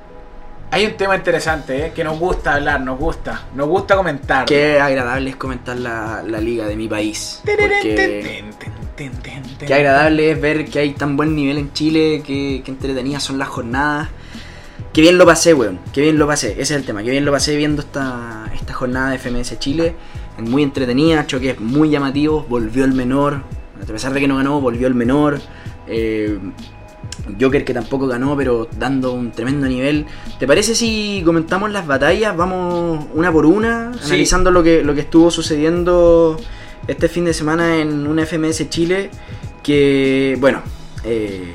hay un tema interesante eh, que nos gusta hablar, nos gusta, nos gusta comentar. Qué agradable es comentar la, la liga de mi país. Porque qué agradable es ver que hay tan buen nivel en Chile, que, que entretenidas son las jornadas. Qué bien lo pasé, weón. Qué bien lo pasé. Ese es el tema. Qué bien lo pasé viendo esta, esta jornada de FMS Chile. Muy entretenida, choques muy llamativos. Volvió el menor. A pesar de que no ganó, volvió el menor. Eh, Joker que tampoco ganó, pero dando un tremendo nivel. ¿Te parece si comentamos las batallas? Vamos una por una, Sí. analizando lo que, lo que estuvo sucediendo este fin de semana en una FMS Chile. Que, bueno, eh,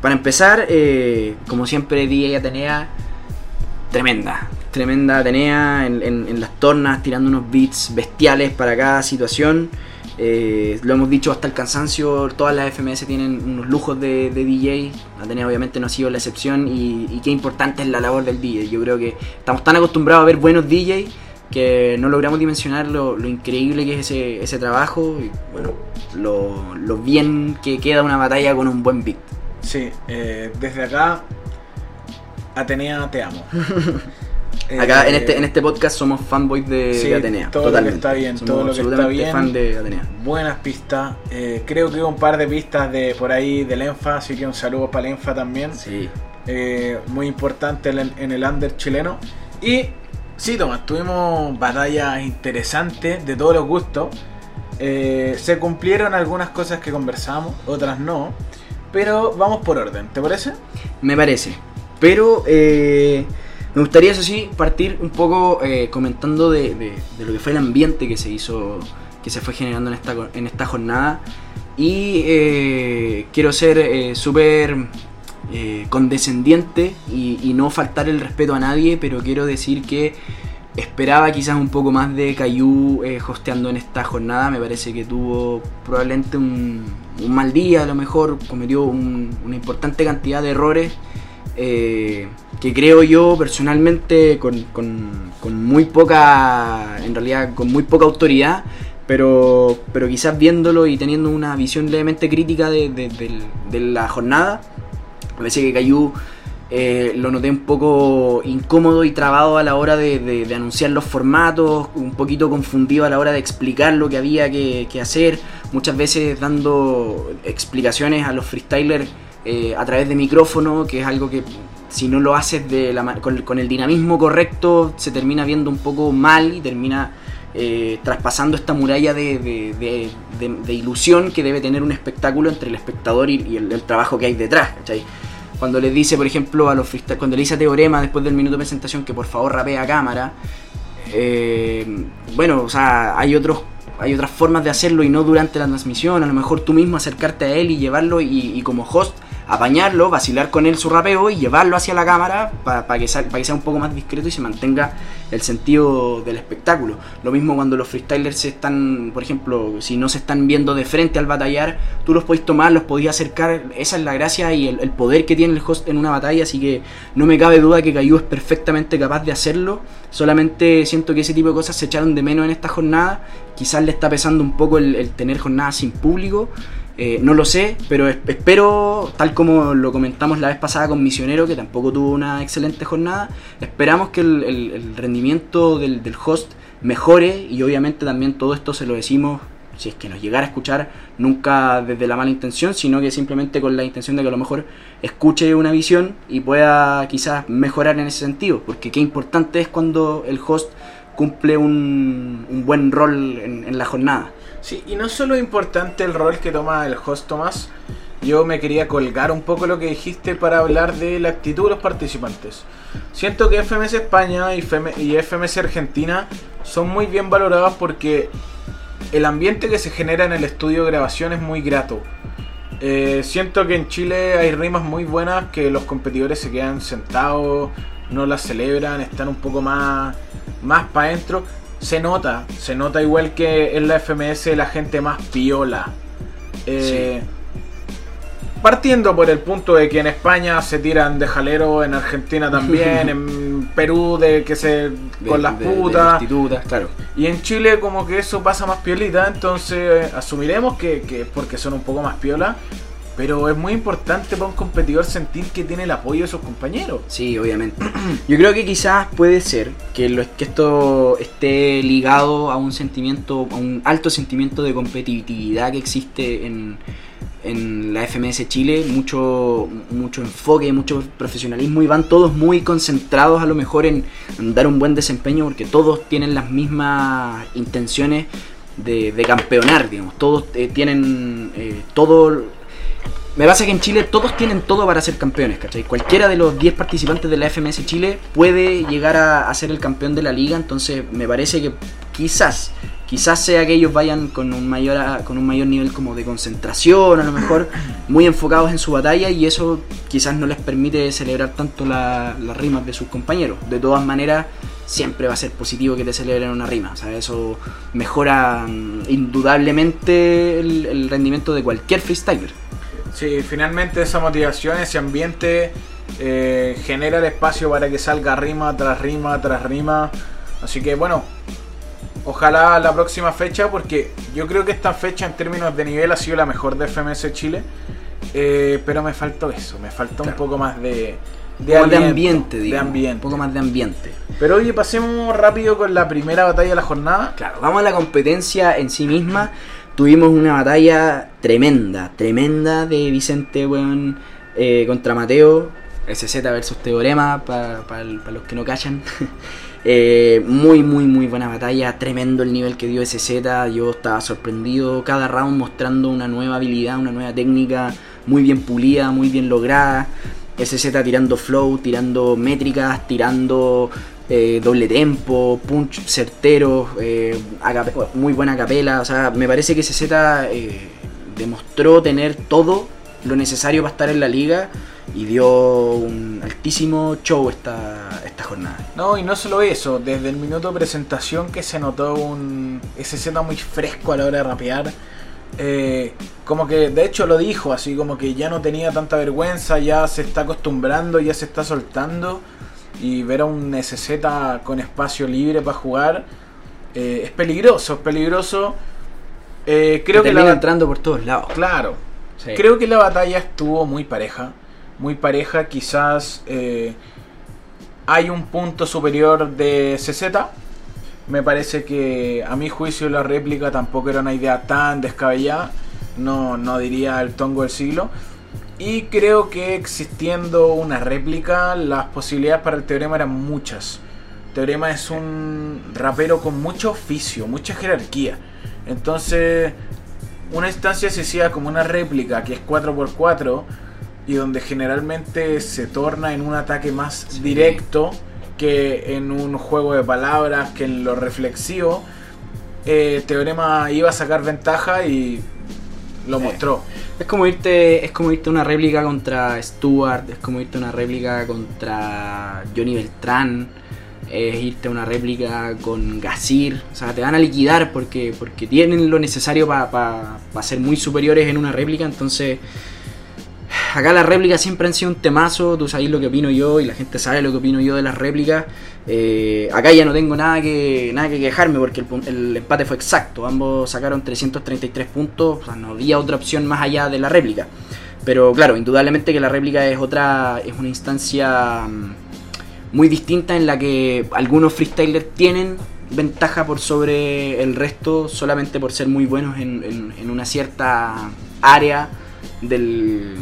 para empezar, eh, como siempre, DJ Atenea, tremenda. Tremenda Atenea en, en- en las tornas, tirando unos beats bestiales para cada situación. Eh, lo hemos dicho hasta el cansancio, todas las FMS tienen unos lujos de, de DJ. Atenea obviamente no ha sido la excepción y, y qué importante es la labor del DJ. Yo creo que estamos tan acostumbrados a ver buenos DJ que no logramos dimensionar lo, lo increíble que es ese, ese trabajo y bueno, lo, lo bien que queda una batalla con un buen beat. Sí, eh, desde acá, Atenea, te amo. Acá Eh, en este en este podcast somos fanboys de, sí, de Atenea. todo lo que totalmente. está bien, Somos todo lo que está bien. fan de Atenea. Buenas pistas. Eh, creo que hubo un par de pistas de por ahí del ENFA, así que un saludo para el ENFA también. Sí. Eh, muy importante en, en el under chileno. Y sí, Tomás, tuvimos batallas interesantes de todos los gustos. Eh, se cumplieron algunas cosas que conversamos, otras no. Pero vamos por orden, ¿te parece? Me parece. Pero eh, me gustaría, eso sí, partir un poco eh, comentando de, de- lo que fue el ambiente que se hizo, que se fue generando en esta, en esta jornada. Y eh, quiero ser eh, súper eh, condescendiente y, no faltar el respeto a nadie, pero quiero decir que esperaba quizás un poco más de Cayu eh, hosteando en esta jornada. Me parece que tuvo probablemente un, mal día, a lo mejor cometió un- una importante cantidad de errores eh, que creo yo personalmente con, con- con muy poca, en realidad con muy poca autoridad, pero, pero quizás viéndolo y teniendo una visión levemente crítica de, de- del- de la jornada, me parece que Cayu eh, lo noté un poco incómodo y trabado a la hora de, de- de anunciar los formatos, un poquito confundido a la hora de explicar lo que había que, que hacer, muchas veces dando explicaciones a los freestylers eh, a través de micrófono, que es algo que si no lo haces de la con, con el dinamismo correcto se termina viendo un poco mal y termina eh, traspasando esta muralla de, ilusión que debe tener un espectáculo entre el espectador y, y el, trabajo que hay detrás. ¿cachai? Cuando le dice, por ejemplo, a los cuando le dice a Teorema después del minuto de presentación que por favor rapea a cámara, eh, bueno, o sea, hay otros hay otras formas de hacerlo y no durante la transmisión, a lo mejor tú mismo acercarte a él y llevarlo y, y como host apañarlo, vacilar con él su rapeo y llevarlo hacia la cámara para que, sal- pa' que sea un poco más discreto y se mantenga el sentido del espectáculo. Lo mismo cuando los freestylers se están, por ejemplo, si no se están viendo de frente al batallar, tú los podéis tomar, los podéis acercar, esa es la gracia y el, el poder que tiene el host en una batalla, así que no me cabe duda que Cayu es perfectamente capaz de hacerlo, solamente siento que ese tipo de cosas se echaron de menos en esta jornada, quizás le está pesando un poco el, el tener jornadas sin público, eh, no lo sé, pero es- espero, tal como lo comentamos la vez pasada con Misionero, que tampoco tuvo una excelente jornada, esperamos que el, rendimiento del, host mejore y obviamente también todo esto se lo decimos, si es que nos llegara a escuchar, nunca desde la mala intención, sino que simplemente con la intención de que a lo mejor escuche una visión y pueda quizás mejorar en ese sentido, porque qué importante es cuando el host cumple un, buen rol en la jornada. Sí, y no solo es importante el rol que toma el host Tomás, yo me quería colgar un poco lo que dijiste para hablar de la actitud de los participantes. Siento que FMS España y, FM y FMS Argentina son muy bien valorados porque el ambiente que se genera en el estudio de grabación es muy grato. Eh, siento que en Chile hay rimas muy buenas que los competidores se quedan sentados, no las celebran, están un poco más, más para adentro. Se nota, se nota igual que en la FMS la gente más piola. Eh, Partiendo por el punto de que en España se tiran de jalero, en Argentina también, en Perú de que se De- con las de- putas. claro. Y en Chile como que eso pasa más piolita, entonces eh, asumiremos que, que es porque son un poco más piola, pero es muy importante para un competidor sentir que tiene el apoyo de sus compañeros. Sí, obviamente. Yo creo que quizás puede ser que, lo, que esto esté ligado a un sentimiento, a un alto sentimiento de competitividad que existe en, en la FMS Chile, mucho, mucho enfoque, mucho profesionalismo y van todos muy concentrados a lo mejor en, en dar un buen desempeño porque todos tienen las mismas intenciones de, de campeonar, digamos. Todos eh, tienen eh, todo me pasa que en Chile todos tienen todo para ser campeones, ¿cachai? Cualquiera de los 10 participantes de la FMS Chile puede llegar a, ser el campeón de la liga, entonces me parece que quizás, quizás sea que ellos vayan con un mayor con un mayor nivel como de concentración, a lo mejor muy enfocados en su batalla y eso quizás no les permite celebrar tanto la- las rimas de sus compañeros. De todas maneras, siempre va a ser positivo que te celebren una rima, o sea, eso mejora mm, indudablemente el rendimiento de cualquier freestyler. Sí, finalmente esa motivación, ese ambiente eh, genera el espacio para que salga rima tras rima tras rima. Así que bueno, ojalá la próxima fecha, porque yo creo que esta fecha en términos de nivel ha sido la mejor de FMS Chile. Eh, pero me faltó eso, me faltó un Claro. poco más de, Un poco más de aliento, ambiente, de ambiente. Un poco más de ambiente. Pero oye, pasemos rápido con la primera batalla de la jornada. Claro, vamos a la competencia en sí misma. Tuvimos una batalla tremenda, tremenda de Vicente, weón, eh, contra Mateo. SZ versus Teorema, para los que no callan. Eh, muy, muy, muy buena batalla. Tremendo el nivel que dio SZ. Yo estaba sorprendido. Cada round mostrando una nueva habilidad, una nueva técnica. Muy bien pulida, muy bien lograda. SZ tirando flow, tirando métricas, tirando eh, doble tempo, punch certero, eh, muy buena capela. O sea, me parece que SZ demostró tener todo lo necesario para estar en la liga y dio un altísimo show esta, esta jornada. No, y no solo eso, desde el minuto de presentación que se notó un SZ muy fresco a la hora de rapear. Eh, como que de hecho lo dijo, así como que ya no tenía tanta vergüenza, ya se está acostumbrando, ya se está soltando. Y ver a un SZ con espacio libre para jugar eh, es peligroso, es peligroso. Eh, creo que, la entrando por todos lados. Claro. Creo que la batalla estuvo muy pareja muy pareja. Quizás eh, hay un punto superior de CZ. Me parece que a mi juicio la réplica tampoco era una idea tan descabellada. No, no diría el tongo del siglo. Y creo que existiendo una réplica, las posibilidades para el teorema eran muchas. teorema es un rapero con mucho oficio, mucha jerarquía. Entonces, una instancia se hacía como una réplica que es 4x4 y donde generalmente se torna en un ataque más directo que en un juego de palabras, que en lo reflexivo. Eh, Teorema iba a sacar ventaja y lo mostró. Es como irte, es como irte una réplica contra Stuart, es como irte una réplica contra Johnny Beltrán, es irte una réplica con Gasir, o sea, te van a liquidar porque, porque tienen lo necesario para ser muy superiores en una réplica, entonces acá las réplicas siempre han sido un temazo, tú sabes lo que opino yo y la gente sabe lo que opino yo de las réplicas. Eh, acá ya no tengo nada que, nada que quejarme porque el, empate fue exacto, ambos sacaron 333 puntos, o sea, no había otra opción más allá de la réplica. Pero claro, indudablemente que la réplica es otra, es una instancia mm, muy distinta en la que algunos freestylers tienen ventaja por sobre el resto solamente por ser muy buenos en, en una cierta área del,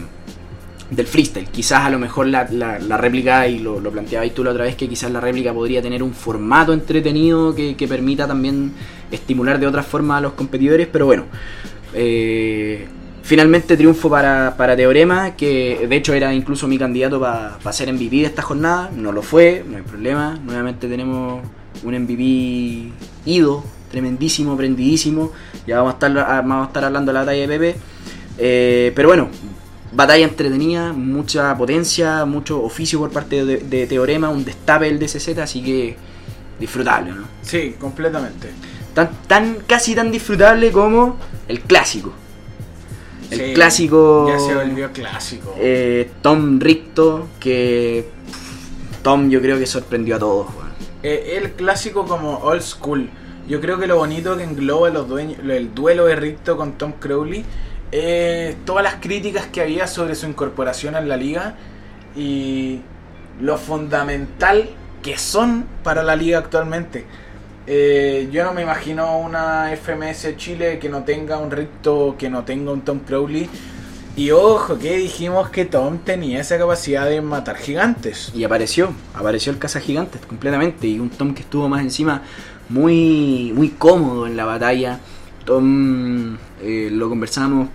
del freestyle. Quizás a lo mejor la, la, réplica, y lo, lo planteabas tú la otra vez, que quizás la réplica podría tener un formato entretenido que, permita también estimular de otra forma a los competidores, pero bueno. Eh, finalmente triunfo para, para, Teorema, que de hecho era incluso mi candidato para ser MVP de esta jornada. No lo fue, no hay problema. Nuevamente tenemos un MVP ido, tremendísimo, prendidísimo. Ya vamos a estar, vamos a estar hablando la talla de Pepe. Eh, pero bueno, batalla entretenida, mucha potencia, mucho oficio por parte de, Teorema, un destape del DCZ, así que disfrutable, ¿no? Sí, completamente. Tan, tan, casi tan disfrutable como el clásico. El clásico. Ya se volvió clásico. Eh, Tom Ricto, que. Tom yo creo que sorprendió a todos. Eh, el clásico como old school. Yo creo que lo bonito que engloba los dueños, el duelo de Ricto con Tom Crowley eh, todas las críticas que había sobre su incorporación en la liga y lo fundamental que son para la liga actualmente. Eh, yo no me imagino una FMS Chile que no tenga un Ricto, que no tenga un Tom Crowley. Y ojo, que dijimos que Tom tenía esa capacidad de matar gigantes. Y apareció, apareció el caza gigantes completamente. Y un Tom que estuvo más encima muy, muy cómodo en la batalla. Tom, eh, lo conversamos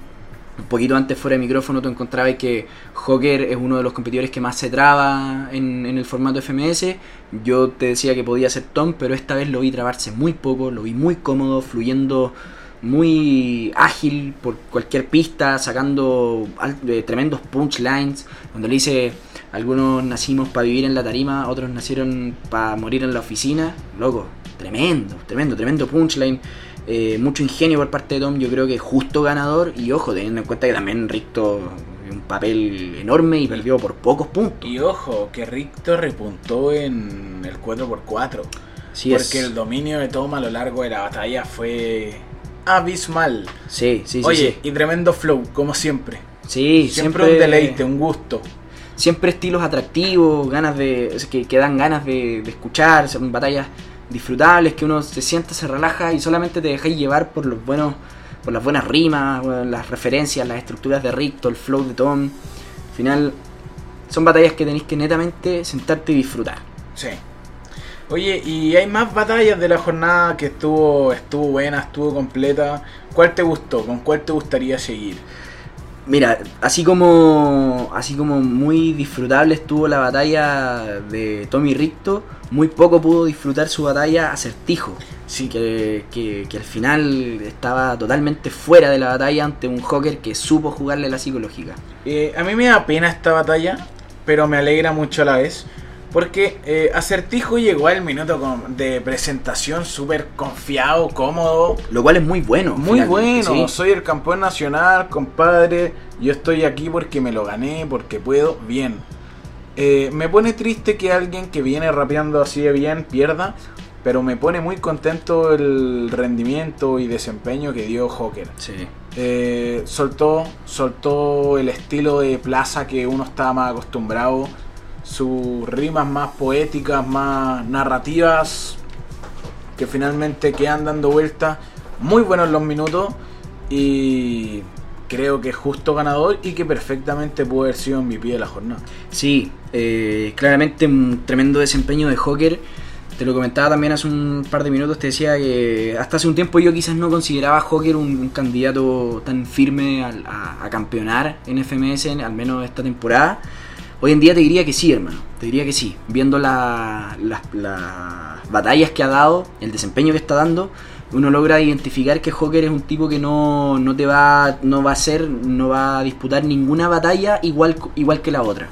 un poquito antes fuera de micrófono tú encontrabas que Joker es uno de los competidores que más se traba en, el formato FMS. Yo te decía que podía ser Tom, pero esta vez lo vi trabarse muy poco, lo vi muy cómodo, fluyendo muy ágil por cualquier pista, sacando eh, tremendos punchlines. Cuando le dice, algunos nacimos para vivir en la tarima, otros nacieron para morir en la oficina. Loco, tremendo, tremendo, tremendo punchline. Eh, mucho ingenio por parte de Tom, yo creo que justo ganador. Y ojo, teniendo en cuenta que también Ricto un papel enorme y perdió por pocos puntos. Y ojo, que Ricto repuntó en el 4x4. porque el dominio de Tom a lo largo de la batalla fue abismal. Sí, sí, sí. Oye, y tremendo flow, como siempre. Sí, siempre, un deleite, un gusto. siempre estilos atractivos, ganas de que, que dan ganas de, de escuchar, batallas disfrutables, que uno se sienta, se relaja y solamente te dejáis llevar por los buenos por las buenas rimas, las referencias, las estructuras de Ricto, el flow de Tom. Al final son batallas que tenéis que netamente sentarte y disfrutar. Sí. Oye, y hay más batallas de la jornada que estuvo, estuvo buena, estuvo completa. ¿Cuál te gustó? ¿Con cuál te gustaría seguir? Mira, así como así como muy disfrutable estuvo la batalla de Tommy Ricto, muy poco pudo disfrutar su batalla Acertijo. Sí. Que, que, que al final estaba totalmente fuera de la batalla ante un Joker que supo jugarle la psicológica. Eh, a mí me da pena esta batalla, pero me alegra mucho a la vez. Porque eh, Acertijo llegó al minuto de presentación súper confiado, cómodo. Lo cual es muy bueno. Muy bueno, sí. soy el campeón nacional, compadre. Yo estoy aquí porque me lo gané, porque puedo. Bien. Eh, me pone triste que alguien que viene rapeando así de bien pierda, pero me pone muy contento el rendimiento y desempeño que dio Joker. Sí. Eh, soltó, soltó el estilo de plaza que uno estaba más acostumbrado, sus rimas más poéticas, más narrativas, que finalmente quedan dando vueltas. Muy buenos los minutos y creo que es justo ganador y que perfectamente pudo haber sido MVP de la jornada. Sí, eh, claramente un tremendo desempeño de Joker. Te lo comentaba también hace un par de minutos, te decía que hasta hace un tiempo yo quizás no consideraba a Joker un, un candidato tan firme al- a, a campeonar en FMS, al menos esta temporada. Hoy en día te diría que sí, hermano, te diría que sí. Viendo la- las, las batallas que ha dado, el desempeño que está dando, uno logra identificar que Joker es un tipo que no, no te va, no va a hacer, no va a disputar ninguna batalla igual, igual que la otra.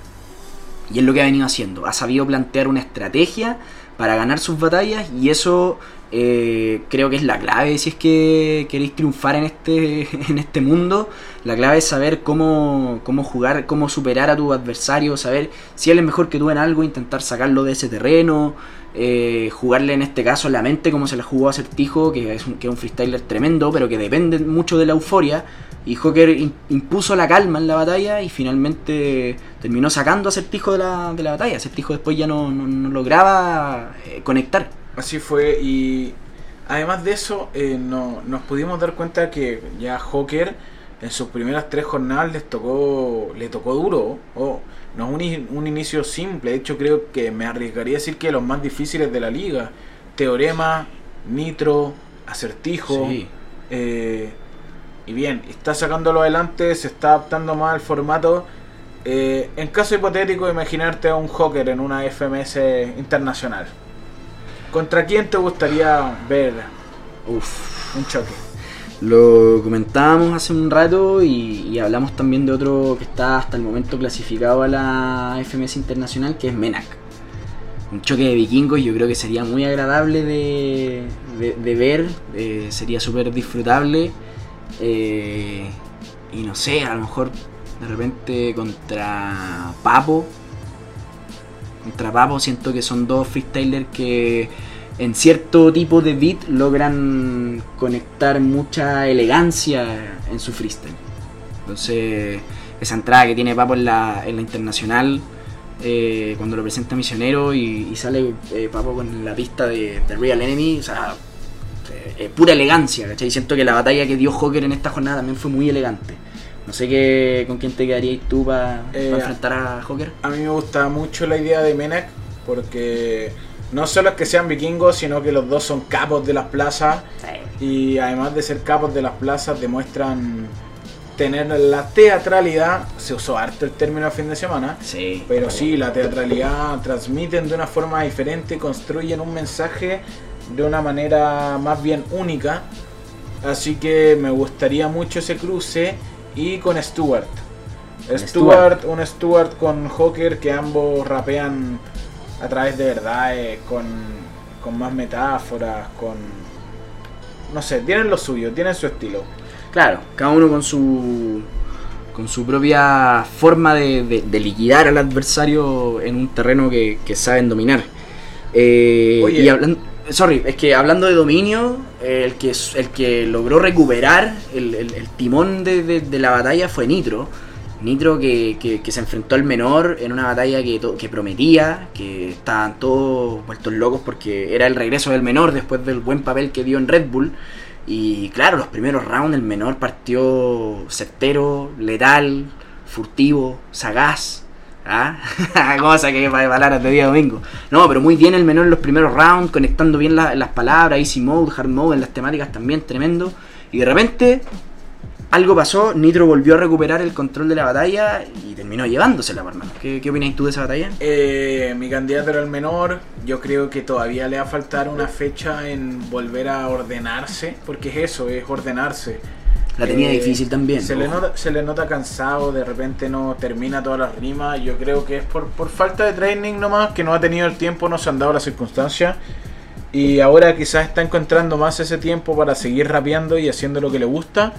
Y es lo que ha venido haciendo. Ha sabido plantear una estrategia para ganar sus batallas y eso eh, creo que es la clave si es que queréis triunfar en este, en este mundo. La clave es saber cómo, cómo jugar, cómo superar a tu adversario, saber si él es mejor que tú en algo, intentar sacarlo de ese terreno, eh, jugarle en este caso la mente como se la jugó a Acertijo, que es un, que es un freestyler tremendo, pero que depende mucho de la euforia. Y Joker impuso la calma en la batalla y finalmente terminó sacando a Acertijo de la, de la batalla. Acertijo después ya no, no- no lograba eh, conectar. Así fue y además de eso eh, no, nos pudimos dar cuenta que ya Joker en sus primeras tres jornadas les tocó, le tocó duro. Oh, no es un, un inicio simple, de hecho creo que me arriesgaría a decir que los más difíciles de la liga. Teorema, Nitro, Acertijo. Sí. eh, y bien, está sacándolo adelante, se está adaptando más al formato. Eh, en caso hipotético, imaginarte a un Joker en una FMS internacional. ¿Contra quién te gustaría ver Uf. un choque? Lo comentábamos hace un rato y, hablamos también de otro que está hasta el momento clasificado a la FMS Internacional, que es Menak. Un choque de vikingos yo creo que sería muy agradable de, de- de ver, eh, sería súper disfrutable. eh, y no sé, a lo mejor de repente contra Papo. Contra Papo siento que son dos freestylers que en cierto tipo de beat logran conectar mucha elegancia en su freestyle. Entonces, esa entrada que tiene Papo en la, en la internacional, eh, cuando lo presenta Misionero y, y sale eh, Papo con la pista de, de Real Enemy, o sea, eh, pura elegancia, ¿cachai? Siento que la batalla que dio Joker en esta jornada también fue muy elegante. No sé qué, con quién te quedarías tú para Eh, enfrentar a Joker. A mí me gusta mucho la idea de Menek porque no solo es que sean vikingos, sino que los dos son capos de las plazas y además de ser capos de las plazas demuestran tener la teatralidad, se usó harto el término a fin de semana, Sí. pero sí, la teatralidad transmiten de una forma diferente, construyen un mensaje de una manera más bien única. Así que me gustaría mucho ese cruce y con Stuart. Con Stuart, un Stuart con Joker que ambos rapean a través de verdades, con, con más metáforas, con... No sé, tienen lo suyo, tienen su estilo. Claro, cada uno con su con su propia forma de, de- de liquidar al adversario en un terreno que, que saben dominar. Eh, Oye. y hablando, sorry, es que hablando de dominio, eh, el que el que logró recuperar el, el- el timón de, de- de la batalla fue Nitro. Nitro que, que- que se enfrentó al menor en una batalla que, que prometía, que estaban todos vueltos locos porque era el regreso del menor después del buen papel que dio en Red Bull. Y claro, los primeros rounds el menor partió certero, letal, furtivo, sagaz. ¿Ah? Cosa que para palabras de día domingo. No, pero muy bien el menor en los primeros rounds, conectando bien la- las palabras, easy mode, hard mode, en las temáticas también, tremendo. Y de repente algo pasó, Nitro volvió a recuperar el control de la batalla y terminó llevándosela, hermano. ¿Qué, qué opinas tú de esa batalla? Eh, mi candidato era el menor. Yo creo que todavía le va a faltar una fecha en volver a ordenarse, porque es eso, es ordenarse. La tenía Eh, difícil también. Se le, ojo. nota, se le nota cansado, de repente no termina todas las rimas. Yo creo que es por, por falta de training nomás, que no ha tenido el tiempo, no se han dado las circunstancias. Y ahora quizás está encontrando más ese tiempo para seguir rapeando y haciendo lo que le gusta.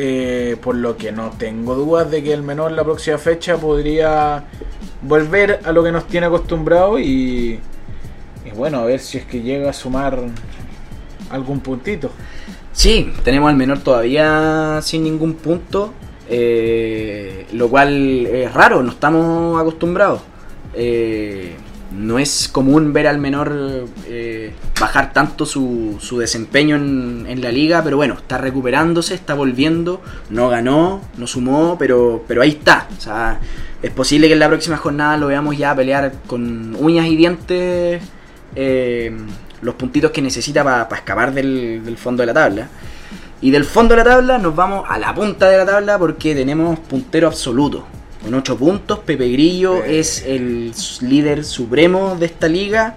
Eh, por lo que no tengo dudas de que el menor la próxima fecha podría volver a lo que nos tiene acostumbrado y, bueno, a ver si es que llega a sumar algún puntito. Sí, tenemos al menor todavía sin ningún punto, eh, lo cual es raro, no estamos acostumbrados. Eh, no es común ver al menor eh, bajar tanto su, su desempeño en, en la liga, pero bueno, está recuperándose, está volviendo, no ganó, no sumó, pero, pero ahí está. O sea, es posible que en la próxima jornada lo veamos ya pelear con uñas y dientes eh, los puntitos que necesita para escapar del, del fondo de la tabla. Y del fondo de la tabla nos vamos a la punta de la tabla porque tenemos puntero absoluto. Con 8 puntos, Pepe Grillo es el líder supremo de esta liga.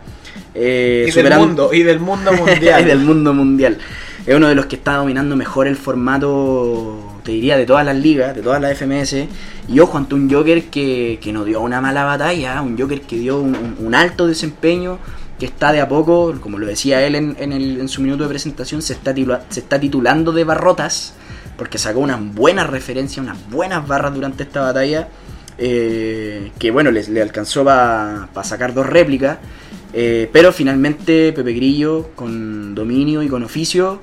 eh, y del mundo, y del mundo mundial. y del mundo mundial. Es uno de los que está dominando mejor el formato, te diría, de todas las ligas, de todas las FMS. Y ojo, ante un Joker que, que no dio una mala batalla, un Joker que dio un, un- un alto desempeño, que está de a poco, como lo decía él en, en el- en su minuto de presentación, se está, titula- se está titulando de barrotas, porque sacó unas buenas referencias, unas buenas barras durante esta batalla. eh, que bueno, les, le alcanzó para sacar dos réplicas. Eh, pero finalmente Pepe Grillo, con dominio y con oficio,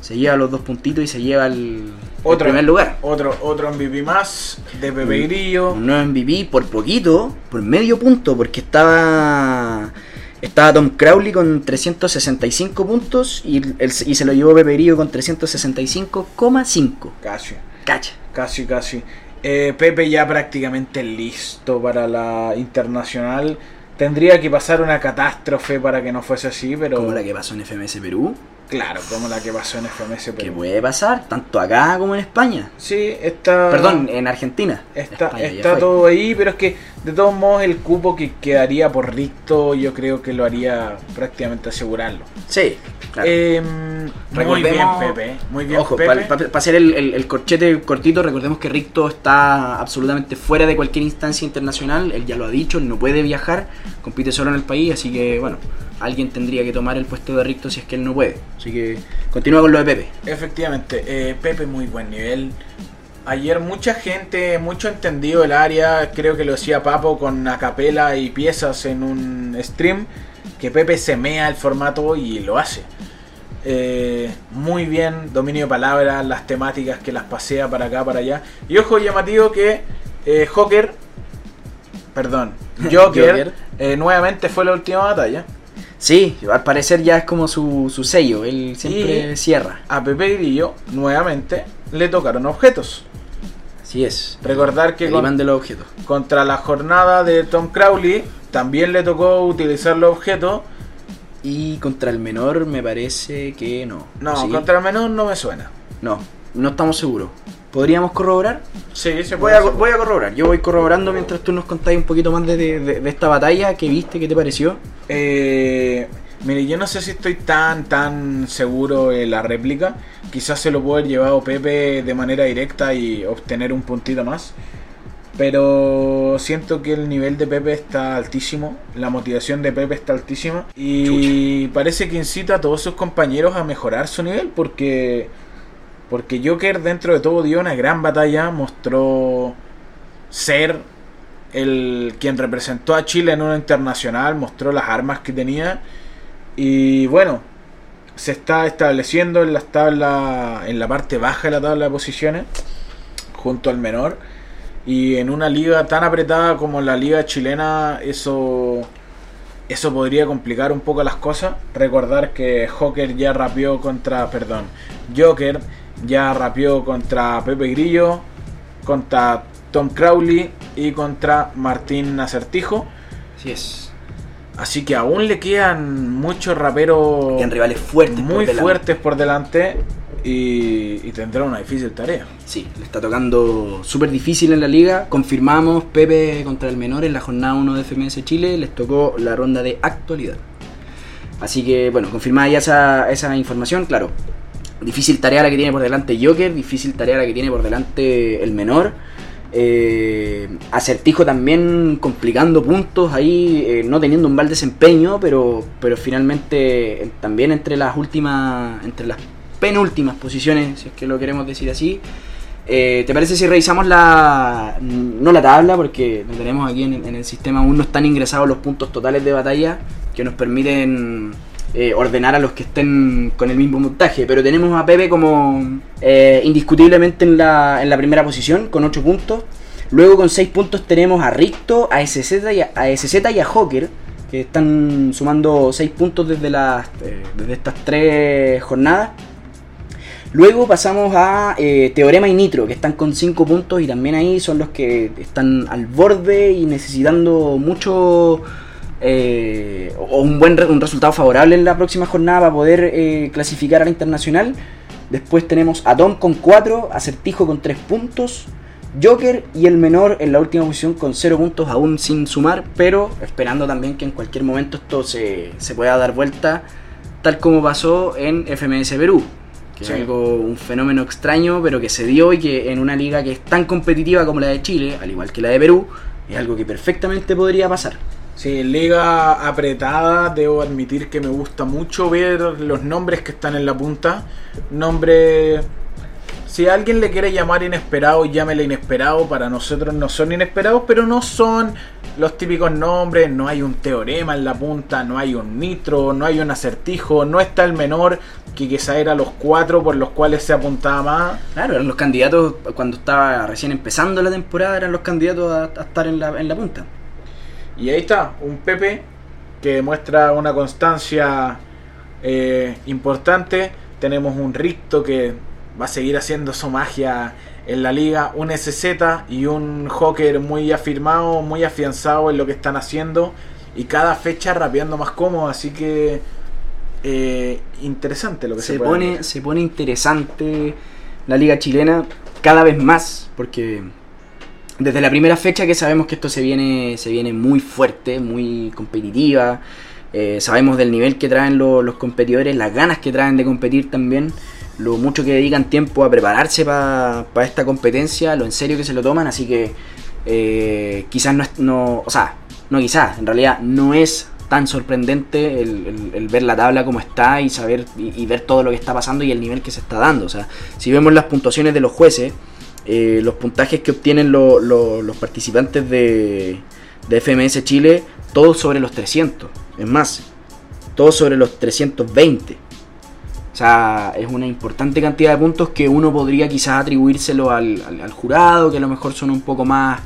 se lleva los dos puntitos y se lleva el, el Otro. primer lugar. Otro, otro MVP más de Pepe Un- Grillo. Un nuevo MVP por poquito, por medio punto, porque estaba estaba Tom Crowley con 365 puntos y, el- y se lo llevó Pepe Grillo con 365,5. Casi, Cacha. casi, casi. Eh, Pepe ya prácticamente listo para la internacional. Tendría que pasar una catástrofe para que no fuese así, pero Como la que pasó en FMS Perú, claro, como la que pasó en FMS. que puede pasar, tanto acá como en España. Sí, está... Perdón, en Argentina. Está, España está todo ahí, pero es que de todos modos el cupo que quedaría por Ricto yo creo que lo haría prácticamente asegurarlo. Sí, claro. Eh, muy bien Pepe, muy bien Ojo, Pepe. para hacer el, el- el corchete cortito, recordemos que Ricto está absolutamente fuera de cualquier instancia internacional, él ya lo ha dicho, él no puede viajar, compite solo en el país, así que bueno, alguien tendría que tomar el puesto de Ricto si es que él no puede. Así que continúa con lo de Pepe. Efectivamente, eh, Pepe muy buen nivel. Ayer mucha gente, mucho entendido el área, creo que lo decía Papo con acapela y piezas en un stream, que Pepe se mea el formato y lo hace. Eh, muy bien, dominio de palabras, las temáticas que las pasea para acá, para allá. Y ojo llamativo que eh, Joker, perdón, Joker, Joker. eh, nuevamente fue la última batalla. Sí, al parecer ya es como su, su sello, él siempre Y- cierra. A Pepe Grillo, nuevamente, le tocaron objetos. Así es. Recordar que con- de los objetos. contra la jornada de Tom Crowley también le tocó utilizar los objetos. Y contra el menor me parece que no. No, ¿Sí? contra el menor no me suena. No, no estamos seguros. ¿Podríamos corroborar? Sí, se Voy puede. a, voy a corroborar. Yo voy corroborando mientras tú nos contáis un poquito más de, de- esta batalla. ¿Qué viste? ¿Qué te pareció? Eh, mire, yo no sé si estoy tan, tan seguro de la réplica. Quizás se lo puede haber llevado Pepe de manera directa y obtener un puntito más. Pero siento que el nivel de Pepe está altísimo, la motivación de Pepe está altísima y parece que incita a todos sus compañeros a mejorar su nivel porque porque Joker dentro de todo dio una gran batalla, mostró ser el quien representó a Chile en una internacional, mostró las armas que tenía y bueno, se está estableciendo en las tablas en la parte baja de la tabla de posiciones junto al menor Y en una liga tan apretada como la liga chilena, eso eso podría complicar un poco las cosas. Recordar que Joker ya rapeó contra, perdón, Joker ya rapeó contra Pepe Grillo, contra Tom Crowley y contra Martín Acertijo. Así es. Así que aún le quedan muchos raperos Quedan rivales fuertes. muy fuertes por delante y, y tendrá una difícil tarea. Sí, le está tocando súper difícil en la liga. Confirmamos Pepe contra el menor en la jornada 1 de FMS Chile. Les tocó la ronda de actualidad. Así que, bueno, confirmada ya esa, esa información, claro. Difícil tarea la que tiene por delante Joker, difícil tarea la que tiene por delante el menor. Eh, acertijo también complicando puntos ahí, eh, no teniendo un mal desempeño, pero, pero finalmente eh, también entre las últimas, entre las penúltimas posiciones, si es que lo queremos decir así. Eh, ¿Te parece si revisamos la. no la tabla, porque no tenemos aquí en, en el sistema, aún no están ingresados los puntos totales de batalla que nos permiten eh, ordenar a los que estén con el mismo montaje? Pero tenemos a Pepe como eh, indiscutiblemente en la, en la primera posición, con 8 puntos. Luego con 6 puntos tenemos a Ricto, a SZ y a, a y a Joker, que están sumando 6 puntos desde, las, eh, desde estas tres jornadas. Luego pasamos a Teorema y Nitro, que están con 5 puntos y también ahí son los que están al borde y necesitando mucho eh, o un buen re- un resultado favorable en la próxima jornada para poder eh, clasificar a la internacional. Después tenemos a Tom con 4, Acertijo con 3 puntos, Joker y el menor en la última posición con 0 puntos aún sin sumar, pero esperando también que en cualquier momento esto se, se pueda dar vuelta, tal como pasó en FMS Perú. Que Sí. es algo, un fenómeno extraño, pero que se dio y que en una liga que es tan competitiva como la de Chile, al igual que la de Perú, es algo que perfectamente podría pasar. Sí, liga apretada, debo admitir que me gusta mucho ver los nombres que están en la punta. Nombre... Si alguien le quiere llamar inesperado, llámele inesperado. Para nosotros no son inesperados, pero no son los típicos nombres. No hay un teorema en la punta, no hay un nitro, no hay un acertijo, no está el menor, que quizá era los cuatro por los cuales se apuntaba más. Claro, eran los candidatos, cuando estaba recién empezando la temporada, eran los candidatos a, a estar en la, en la punta. Y ahí está, un Pepe que demuestra una constancia eh, importante. Tenemos un Ricto que va a seguir haciendo su magia en la liga. Un SZ y un Joker muy afirmado, muy afianzado en lo que están haciendo. Y cada fecha rapeando más cómodo. Así que eh, interesante lo que se, Se pone, ver. se pone interesante la liga chilena cada vez más, porque desde la primera fecha que sabemos que esto se viene, se viene muy fuerte, muy competitiva. eh, sabemos del nivel que traen lo- los competidores, las ganas que traen de competir también, lo mucho que dedican tiempo a prepararse para esta competencia, lo en serio que se lo toman, así que eh, quizás no, es- no, o sea, no quizás, en realidad no es tan sorprendente el, ver la tabla como está y saber y ver todo lo que está pasando y el nivel que se está dando. O sea, si vemos las puntuaciones de los jueces, eh, los puntajes que obtienen lo- lo- los participantes de, de FMS Chile, todos sobre los 300. Es más, todos sobre los 320. O sea, es una importante cantidad de puntos que uno podría quizás atribuírselo al, al- al jurado, que a lo mejor son un poco más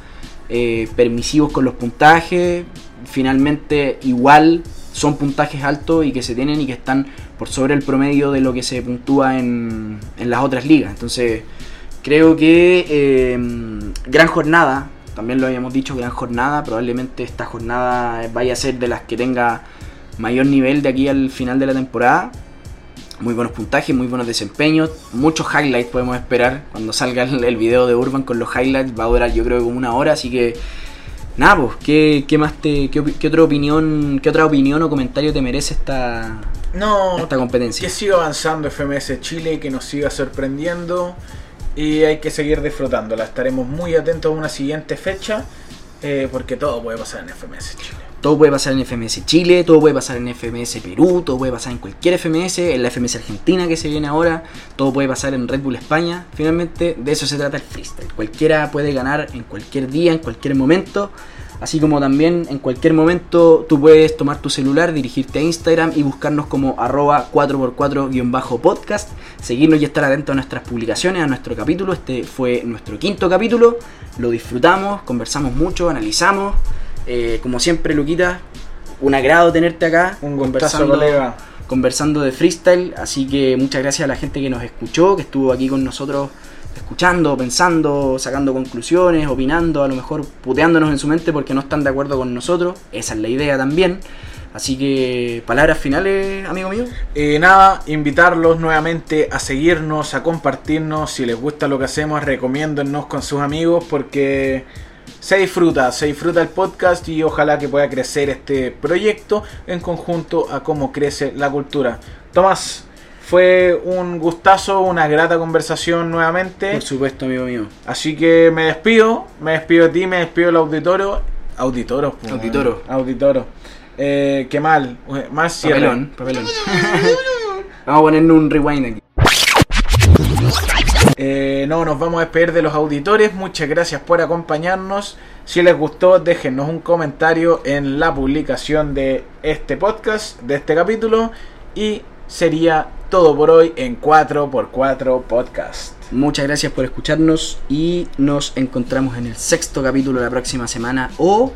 eh, permisivos con los puntajes. Finalmente, igual son puntajes altos y que se tienen y que están por sobre el promedio de lo que se puntúa en, en las otras ligas. Entonces, creo que eh, gran jornada, también lo habíamos dicho, gran jornada. Probablemente esta jornada vaya a ser de las que tenga mayor nivel de aquí al final de la temporada. Muy buenos puntajes, muy buenos desempeños, muchos highlights podemos esperar cuando salga el, video de Urban con los highlights. Va a durar yo creo como una hora, así que nada, pues, ¿qué, qué más te, qué, qué otra opinión, qué otra opinión o comentario te merece esta, No, esta competencia? Que siga avanzando FMS Chile, que nos siga sorprendiendo y hay que seguir disfrutándola. Estaremos muy atentos a una siguiente fecha eh, porque todo puede pasar en FMS Chile. Todo puede pasar en FMS Chile, todo puede pasar en FMS Perú, todo puede pasar en cualquier FMS, en la FMS Argentina que se viene ahora, todo puede pasar en Red Bull España. Finalmente, de eso se trata el freestyle. Cualquiera puede ganar en cualquier día, en cualquier momento. Así como también en cualquier momento tú puedes tomar tu celular, dirigirte a Instagram y buscarnos como arroba 4x4-podcast, seguirnos y estar atentos a nuestras publicaciones, a nuestro capítulo. Este fue nuestro quinto capítulo, lo disfrutamos, conversamos mucho, analizamos. Eh, como siempre, Luquita, un agrado tenerte acá. Un gustazo, colega. conversando de freestyle. Así que muchas gracias a la gente que nos escuchó, que estuvo aquí con nosotros escuchando, pensando, sacando conclusiones, opinando, a lo mejor puteándonos en su mente porque no están de acuerdo con nosotros. Esa es la idea también. Así que, palabras finales, amigo mío. Eh, nada, invitarlos nuevamente a seguirnos, a compartirnos. Si les gusta lo que hacemos, recomiéndennos con sus amigos porque se disfruta, se disfruta el podcast y ojalá que pueda crecer este proyecto en conjunto a cómo crece la cultura. Tomás, fue un gustazo, una grata conversación nuevamente. Por supuesto, amigo mío. Así que me despido, me despido de ti, me despido del auditorio. Auditoros, pues, Auditoro. Auditoro. Eh, qué mal, más cierre. Papelón, papelón. Vamos a ponerle un rewind aquí. Eh, no, nos vamos a despedir de los auditores. Muchas gracias por acompañarnos. Si les gustó, déjenos un comentario en la publicación de este podcast, de este capítulo. Y sería todo por hoy en 4x4 Podcast. Muchas gracias por escucharnos y nos encontramos en el sexto capítulo la próxima semana o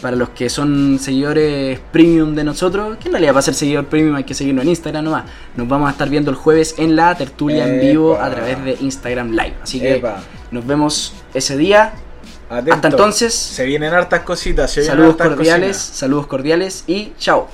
para los que son seguidores premium de nosotros, que en realidad para ser seguidor premium hay que seguirnos en Instagram nomás. Nos vamos a estar viendo el jueves en la tertulia en vivo a través de Instagram Live. Así que Epa. nos vemos ese día. Atento. Hasta entonces, Se vienen hartas cositas. Se vienen saludos hartas cordiales, saludos cordiales y chao.